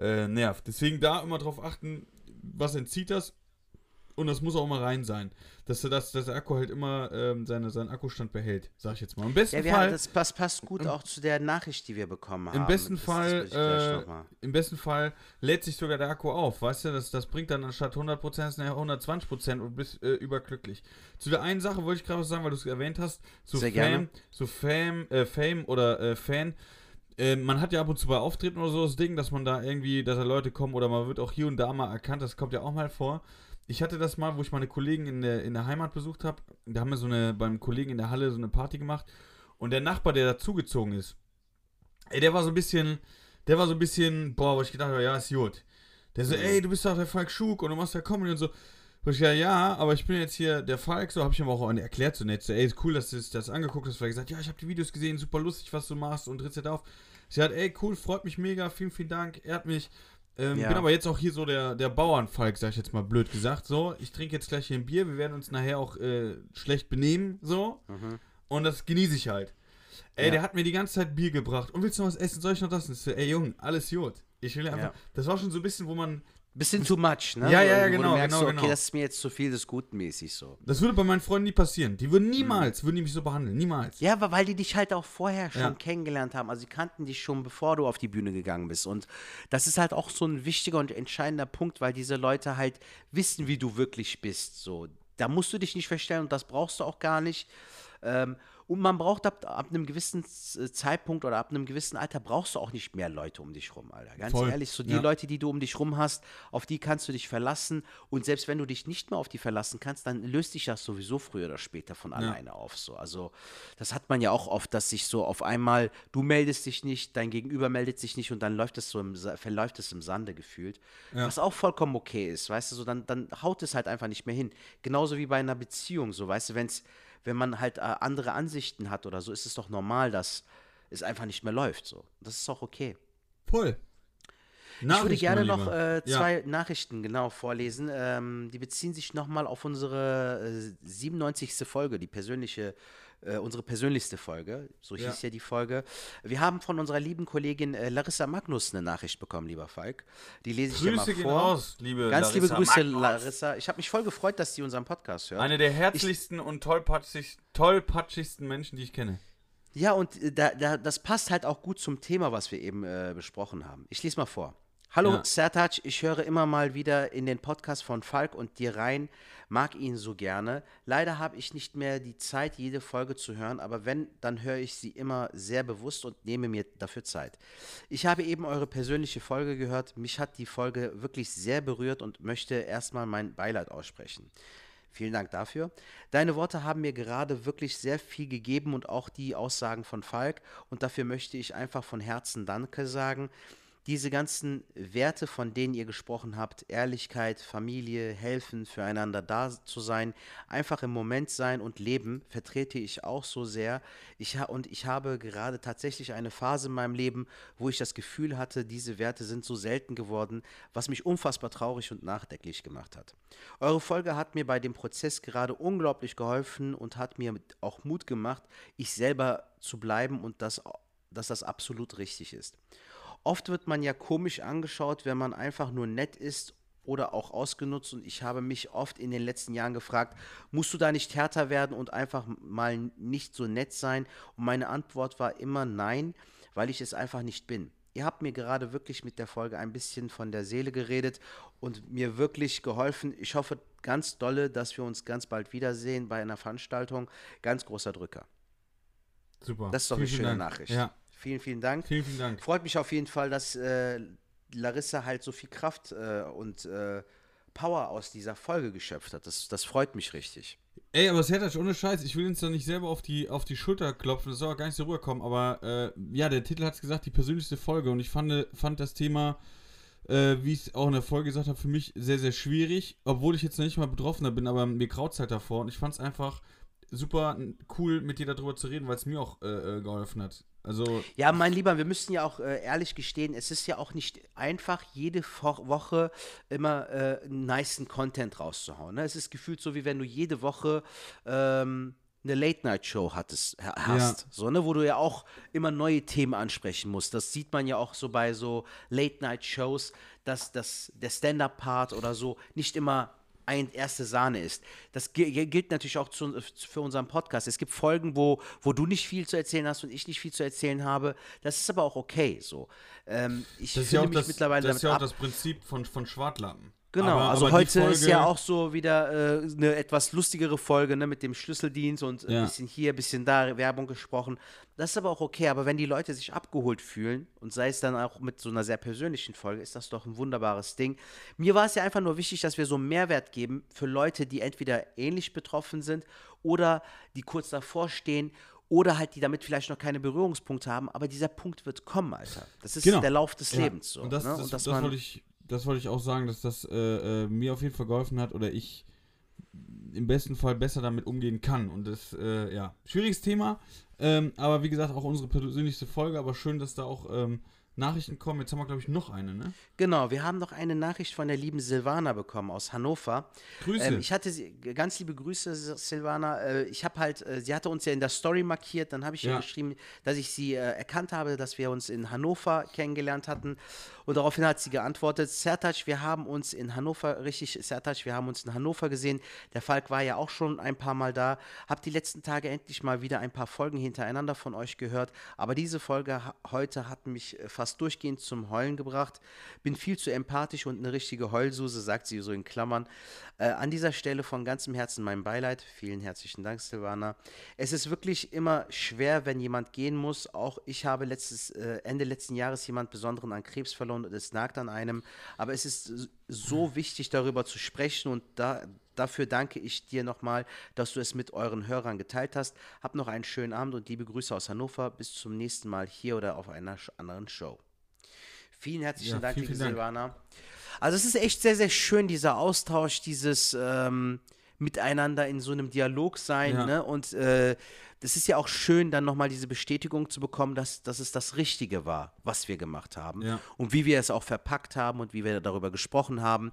äh, nervt. Deswegen da immer drauf achten, was entzieht das? Und das muss auch immer rein sein. Dass, dass, dass der Akku halt immer ähm, seine, seinen Akkustand behält, sag ich jetzt mal. Im besten ja, Fall. Haben, das passt, passt gut im, auch zu der Nachricht, die wir bekommen haben. Im besten das, Fall, das äh, im besten Fall lädt sich sogar der Akku auf, weißt du? Das, das bringt dann anstatt 100% nachher 120% und bist äh, überglücklich. Zu der einen Sache wollte ich gerade was sagen, weil du es erwähnt hast. So Sehr Fame, gerne. so Fame, äh, Fame oder äh, Fan äh, man hat ja ab und zu bei Auftritten oder so das Ding, dass man da irgendwie, dass da Leute kommen oder man wird auch hier und da mal erkannt, das kommt ja auch mal vor. Ich hatte das mal, wo ich meine Kollegen in der, in der Heimat besucht habe. Da haben wir so eine, beim Kollegen in der Halle so eine Party gemacht. Und der Nachbar, der dazugezogen ist, ey, der war so ein bisschen, der war so ein bisschen, boah, wo ich gedacht habe, ja, ist gut. Der so, mhm. ey, du bist doch der Falk Schug und du machst ja Comedy und so. Wo ich ja, ja, aber ich bin jetzt hier der Falk, so habe ich ihm auch erklärt, so nett, so, ey, ist cool, dass du das angeguckt hast, weil gesagt, ja, ich habe die Videos gesehen, super lustig, was du machst und trittst halt auf. Sie hat, ey, cool, freut mich mega, vielen, vielen Dank, hat mich. Ähm, ja. Bin aber jetzt auch hier so der, der Bauernfalk, sag ich jetzt mal blöd gesagt. So, ich trinke jetzt gleich hier ein Bier, wir werden uns nachher auch äh, schlecht benehmen, so. Mhm. Und das genieße ich halt. Ey, ja. der hat mir die ganze Zeit Bier gebracht. Und willst du noch was essen? Soll ich noch das? Und ich so, ey, Junge, alles gut. Ich will einfach. Ja. Das war schon so ein bisschen, wo man Bisschen too much, ne? Ja, ja, ja, genau. Merkst, genau, so, okay, genau. das ist mir jetzt zu viel des Guten mäßig so. Das würde bei meinen Freunden nie passieren. Die würden niemals, mhm. würden die mich so behandeln. Niemals. Ja, aber weil die dich halt auch vorher schon ja. kennengelernt haben. Also sie kannten dich schon, bevor du auf die Bühne gegangen bist. Und das ist halt auch so ein wichtiger und entscheidender Punkt, weil diese Leute halt wissen, wie du wirklich bist. So, da musst du dich nicht verstellen und das brauchst du auch gar nicht. Ähm, und man braucht ab, ab einem gewissen äh, Zeitpunkt oder ab einem gewissen Alter brauchst du auch nicht mehr Leute um dich rum, Alter. Ganz Voll. ehrlich, so die ja. Leute, die du um dich rum hast, auf die kannst du dich verlassen. Und selbst wenn du dich nicht mehr auf die verlassen kannst, dann löst dich das sowieso früher oder später von alleine ja. auf. So. Also das hat man ja auch oft, dass sich so auf einmal, du meldest dich nicht, dein Gegenüber meldet sich nicht und dann läuft es so im, verläuft es im Sande gefühlt. Ja. Was auch vollkommen okay ist, weißt du, so dann, dann haut es halt einfach nicht mehr hin. Genauso wie bei einer Beziehung, so weißt du, wenn es wenn man halt äh, andere Ansichten hat oder so, ist es doch normal, dass es einfach nicht mehr läuft. So. Das ist auch okay. Voll. Ich würde gerne noch äh, zwei ja. Nachrichten genau vorlesen. Ähm, die beziehen sich nochmal auf unsere äh, 97. Folge, die persönliche äh, unsere persönlichste Folge. So hieß ja. ja die Folge. Wir haben von unserer lieben Kollegin äh, Larissa Magnus eine Nachricht bekommen, lieber Falk. Die lese ich Grüße dir mal vor. Raus, liebe Ganz Larissa liebe Grüße, Magnus. Larissa. Ich habe mich voll gefreut, dass sie unseren Podcast hört. Eine der herzlichsten ich, und tollpatschig, tollpatschigsten Menschen, die ich kenne. Ja, und äh, da, da, das passt halt auch gut zum Thema, was wir eben äh, besprochen haben. Ich lese mal vor. Hallo ja. Sertac, ich höre immer mal wieder in den Podcast von Falk und dir rein, mag ihn so gerne. Leider habe ich nicht mehr die Zeit, jede Folge zu hören, aber wenn, dann höre ich sie immer sehr bewusst und nehme mir dafür Zeit. Ich habe eben eure persönliche Folge gehört, mich hat die Folge wirklich sehr berührt und möchte erstmal mein Beileid aussprechen. Vielen Dank dafür. Deine Worte haben mir gerade wirklich sehr viel gegeben und auch die Aussagen von Falk und dafür möchte ich einfach von Herzen Danke sagen diese ganzen Werte, von denen ihr gesprochen habt, Ehrlichkeit, Familie, helfen, füreinander da zu sein, einfach im Moment sein und leben, vertrete ich auch so sehr. Ich und ich habe gerade tatsächlich eine Phase in meinem Leben, wo ich das Gefühl hatte, diese Werte sind so selten geworden, was mich unfassbar traurig und nachdenklich gemacht hat. Eure Folge hat mir bei dem Prozess gerade unglaublich geholfen und hat mir auch Mut gemacht, ich selber zu bleiben und das, dass das absolut richtig ist. Oft wird man ja komisch angeschaut, wenn man einfach nur nett ist oder auch ausgenutzt. Und ich habe mich oft in den letzten Jahren gefragt, musst du da nicht härter werden und einfach mal nicht so nett sein? Und meine Antwort war immer nein, weil ich es einfach nicht bin. Ihr habt mir gerade wirklich mit der Folge ein bisschen von der Seele geredet und mir wirklich geholfen. Ich hoffe ganz dolle, dass wir uns ganz bald wiedersehen bei einer Veranstaltung. Ganz großer Drücker. Super. Das ist doch Vielen, eine schöne Dank. Nachricht. Ja, Vielen, vielen Dank. vielen, vielen Dank. Freut mich auf jeden Fall, dass äh, Larissa halt so viel Kraft äh, und äh, Power aus dieser Folge geschöpft hat. Das, das freut mich richtig. Ey, aber Sertac, ohne Scheiß, ich will uns doch nicht selber auf die, auf die Schulter klopfen, das soll auch gar nicht so rüberkommen, aber äh, ja, der Titel hat es gesagt, die persönlichste Folge und ich fand, fand das Thema, äh, wie ich es auch in der Folge gesagt habe, für mich sehr, sehr schwierig, obwohl ich jetzt noch nicht mal Betroffener bin, aber mir kraut halt davor und ich fand es einfach super cool, mit dir darüber zu reden, weil es mir auch äh, äh, geholfen hat. Also, Ja, mein Lieber, wir müssen ja auch äh, ehrlich gestehen, es ist ja auch nicht einfach, jede Woche immer äh, nicen Content rauszuhauen. Ne? Es ist gefühlt so, wie wenn du jede Woche ähm, eine Late-Night-Show hattest, ha- hast, so, ne? wo du ja auch immer neue Themen ansprechen musst. Das sieht man ja auch so bei so Late-Night-Shows, dass das, der Stand-Up-Part oder so nicht immer ein erste Sahne ist. Das gi- gilt natürlich auch zu, für unseren Podcast. Es gibt Folgen, wo, wo du nicht viel zu erzählen hast und ich nicht viel zu erzählen habe. Das ist aber auch okay so. Ähm, ich das ist ja auch mich das, mittlerweile das, ist ja auch damit ab. das Prinzip von, von Schwartlappen. Genau, Aber- also aber heute ist Folge- ja auch so wieder äh, eine etwas lustigere Folge ne, mit dem Schlüsseldienst und ein Ja. bisschen hier, ein bisschen da Werbung gesprochen. Das ist aber auch okay, aber wenn die Leute sich abgeholt fühlen und sei es dann auch mit so einer sehr persönlichen Folge, ist das doch ein wunderbares Ding. Mir war es ja einfach nur wichtig, dass wir so einen Mehrwert geben für Leute, die entweder ähnlich betroffen sind oder die kurz davor stehen oder halt die damit vielleicht noch keine Berührungspunkte haben, aber dieser Punkt wird kommen, Alter. Das ist Genau. der Lauf des Ja, Lebens so. Und das, ne? das, und das, man, wollte ich, das wollte ich auch sagen, dass das äh, äh, mir auf jeden Fall geholfen hat oder ich im besten Fall besser damit umgehen kann. Und das, äh, ja, schwieriges Thema. Ähm, aber wie gesagt, auch unsere persönlichste Folge. Aber schön, dass da auch ähm, Nachrichten kommen. Jetzt haben wir, glaube ich, noch eine, ne? Genau, wir haben noch eine Nachricht von der lieben Silvana bekommen aus Hannover. Grüße. Ähm, ich hatte sie, ganz liebe Grüße, Silvana. Äh, ich habe halt, äh, sie hatte uns ja in der Story markiert, dann habe ich ihr Ja. geschrieben, dass ich sie äh, erkannt habe, dass wir uns in Hannover kennengelernt hatten. Und daraufhin hat sie geantwortet, Sertac, wir haben uns in Hannover, richtig, Sertac, wir haben uns in Hannover gesehen. Der Falk war ja auch schon ein paar Mal da. Hab die letzten Tage endlich mal wieder ein paar Folgen hintereinander von euch gehört. Aber diese Folge heute hat mich äh, fast durchgehend zum Heulen gebracht. Bin viel zu empathisch und eine richtige Heulsuse, sagt sie so in Klammern. Äh, an dieser Stelle von ganzem Herzen mein Beileid. Vielen herzlichen Dank, Silvana. Es ist wirklich immer schwer, wenn jemand gehen muss. Auch ich habe letztes, äh, Ende letzten Jahres jemand Besonderen an Krebs verloren und es nagt an einem. Aber es ist so wichtig, darüber zu sprechen und da, dafür danke ich dir nochmal, dass du es mit euren Hörern geteilt hast. Hab noch einen schönen Abend und liebe Grüße aus Hannover. Bis zum nächsten Mal hier oder auf einer anderen Show. Vielen herzlichen Ja, Dank, vielen, liebe vielen Dank. Silvana. Also es ist echt sehr, sehr schön, dieser Austausch, dieses ähm, Miteinander in so einem Dialog sein. Ja. Ne? Und äh, das ist ja auch schön, dann nochmal diese Bestätigung zu bekommen, dass, dass es das Richtige war, was wir gemacht haben. Ja. Und wie wir es auch verpackt haben und wie wir darüber gesprochen haben.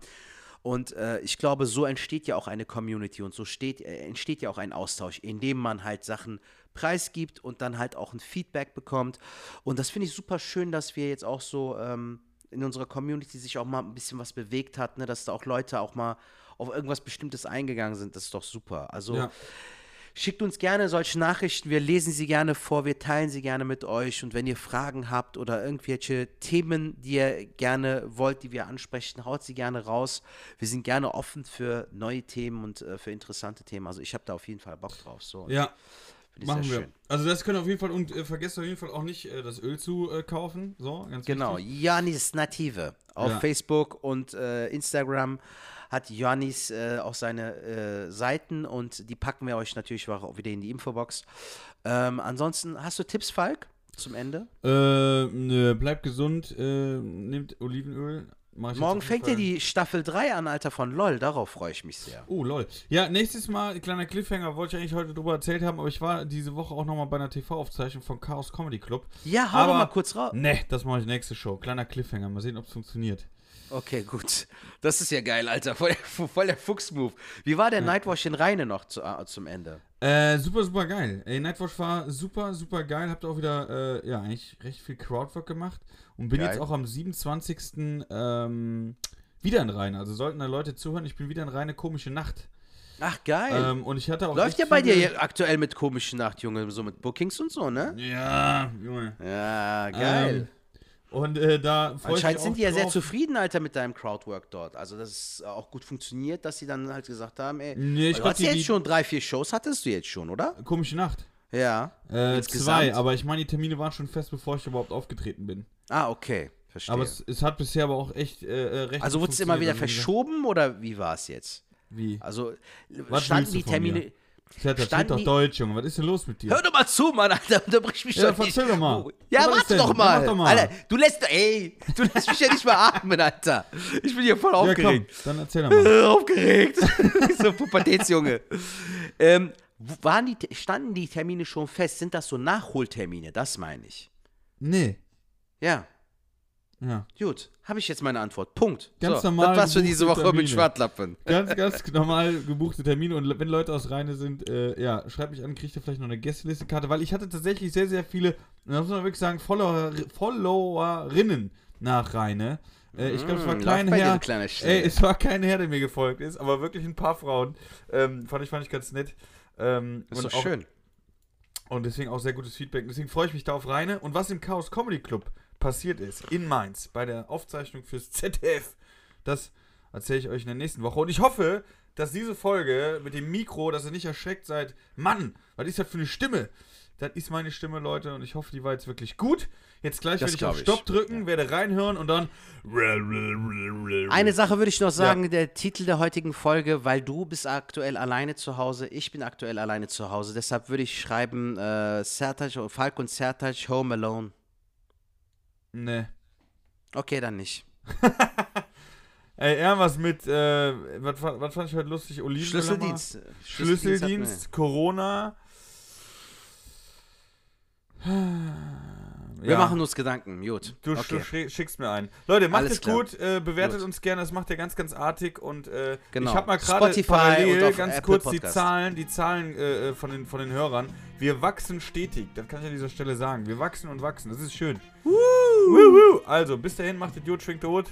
Und äh, ich glaube, so entsteht ja auch eine Community und so steht, äh, entsteht ja auch ein Austausch, indem man halt Sachen preisgibt und dann halt auch ein Feedback bekommt. Und das finde ich super schön, dass wir jetzt auch so ähm, in unserer Community sich auch mal ein bisschen was bewegt hat, ne? dass da auch Leute auch mal auf irgendwas Bestimmtes eingegangen sind. Das ist doch super. Also Ja. Schickt uns gerne solche Nachrichten, wir lesen sie gerne vor, wir teilen sie gerne mit euch und wenn ihr Fragen habt oder irgendwelche Themen, die ihr gerne wollt, die wir ansprechen, haut sie gerne raus. Wir sind gerne offen für neue Themen und äh, für interessante Themen. Also ich habe da auf jeden Fall Bock drauf. So. Ja, machen wir. schön. Also das können auf jeden Fall und äh, vergesst auf jeden Fall auch nicht äh, das Öl zu äh, kaufen. So, ganz Genau, wichtig. Janis Native auf Ja. Facebook und äh, Instagram hat Janis äh, auch seine äh, Seiten und die packen wir euch natürlich auch wieder in die Infobox. Ähm, ansonsten, hast du Tipps, Falk, zum Ende? Äh, nö, bleibt gesund, äh, nehmt Olivenöl. Morgen fängt ja die Staffel 3 an, Alter, von LOL. Darauf freue ich mich sehr. Oh, lol. Ja, nächstes Mal, kleiner Cliffhanger, wollte ich eigentlich heute drüber erzählt haben, aber ich war diese Woche auch nochmal bei einer TV-Aufzeichnung von Chaos Comedy Club. Ja, hau Aber- doch mal kurz raus. Ne, das mache ich nächste Show. Kleiner Cliffhanger, mal sehen, ob es funktioniert. Okay, gut. Das ist ja geil, Alter. Voll der, voll der Fuchs-Move. Wie war der ja. Nightwash in Reine noch zu, äh, zum Ende? Äh, super, super geil. Ey, Nightwash war super, super geil. Habt auch wieder, äh, ja, eigentlich recht viel Crowdwork gemacht. Und bin geil. jetzt auch am 27. Ähm, wieder in Reine. Also sollten da Leute zuhören, ich bin wieder in Reine komische Nacht. Ach, geil. Ähm, und ich hatte auch Läuft ja bei dir aktuell mit komischen Nacht, Junge, so mit Bookings und so, ne? Ja, Junge. Ja, geil. Ähm, und äh, da Anscheinend sind die ja sehr zufrieden, Alter, mit deinem Crowdwork dort. Also, dass es auch gut funktioniert, dass sie dann halt gesagt haben, ey, nee, ich du hast die, jetzt schon drei, vier Shows, hattest du jetzt schon, oder? Komische Nacht. Ja. Äh, zwei, aber ich meine, die Termine waren schon fest, bevor ich überhaupt aufgetreten bin. Ah, okay. Verstehe. Aber es, es hat bisher aber auch echt äh, äh recht. Also wurde es immer wieder verschoben oder wie war es jetzt? Wie? Also Was standen die Termine. Ja, das steht doch Deutsch, Junge. Was ist denn los mit dir? Hör doch mal zu, Mann, Alter. Unterbrich mich ja, doch nicht. doch mal. Ja, Was warte doch mal. Doch mal. Alter, du lässt, ey, du lässt mich ja nicht mal atmen, Alter. Ich bin hier voll aufgeregt. Ja, komm, dann erzähl doch mal. aufgeregt. so Pubertätsjunge. ähm, waren die, standen die Termine schon fest? Sind das so Nachholtermine? Das meine ich. Nee. Ja. Ja. Gut, habe ich jetzt meine Antwort. Punkt. Ganz so, normal. Das war's für diese Woche Termine. mit Schwartlappen. Ganz, ganz normal gebuchte Termine. Und wenn Leute aus Rheine sind, äh, ja, schreibt mich an, kriegt ihr vielleicht noch eine Gästeliste-Karte, weil ich hatte tatsächlich sehr, sehr viele, muss man wirklich sagen, Follower, Followerinnen nach Rheine. Äh, ich glaube, es war mm, kein Herr. Ey, es war kein Herr, der mir gefolgt ist, aber wirklich ein paar Frauen. Ähm, fand ich, fand ich ganz nett. Ähm, ist doch auch, schön. Und deswegen auch sehr gutes Feedback. Deswegen freue ich mich da auf Reine. Und was im Chaos Comedy Club passiert ist in Mainz bei der Aufzeichnung fürs ZDF, das erzähle ich euch in der nächsten Woche. Und ich hoffe, dass diese Folge mit dem Mikro, dass ihr nicht erschreckt seid. Mann, was ist das für eine Stimme? Das ist meine Stimme, Leute, und ich hoffe, die war jetzt wirklich gut. Jetzt gleich werde ich auf Stopp drücken, ja. werde reinhören und dann. Eine Sache würde ich noch sagen: ja. der Titel der heutigen Folge, weil du bist aktuell alleine zu Hause, ich bin aktuell alleine zu Hause. Deshalb würde ich schreiben: äh, Sertaj, Falk und Sertaj Home Alone. Nee. Okay, dann nicht. Ey, irgendwas mit, äh, was, was fand ich heute lustig? Oliven Schlüsseldienst. Schlüsseldienst, Schlüsseldienst Corona. Wir ja. machen uns Gedanken, gut. Du, okay. schickst mir einen. Leute, macht Alles es klar. gut, äh, bewertet gut. uns gerne, das macht ihr ganz, ganz artig und äh, genau. ich habe mal gerade parallel ganz Apple kurz Podcast. die Zahlen, die Zahlen äh, äh, von, den, von den Hörern. Wir wachsen stetig, das kann ich an dieser Stelle sagen. Wir wachsen und wachsen, das ist schön. Woo. Also, bis dahin, macht Idiot, schwingt tot.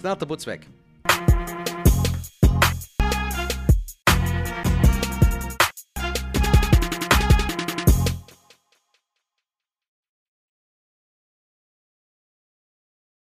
Knarrt der Butz weg.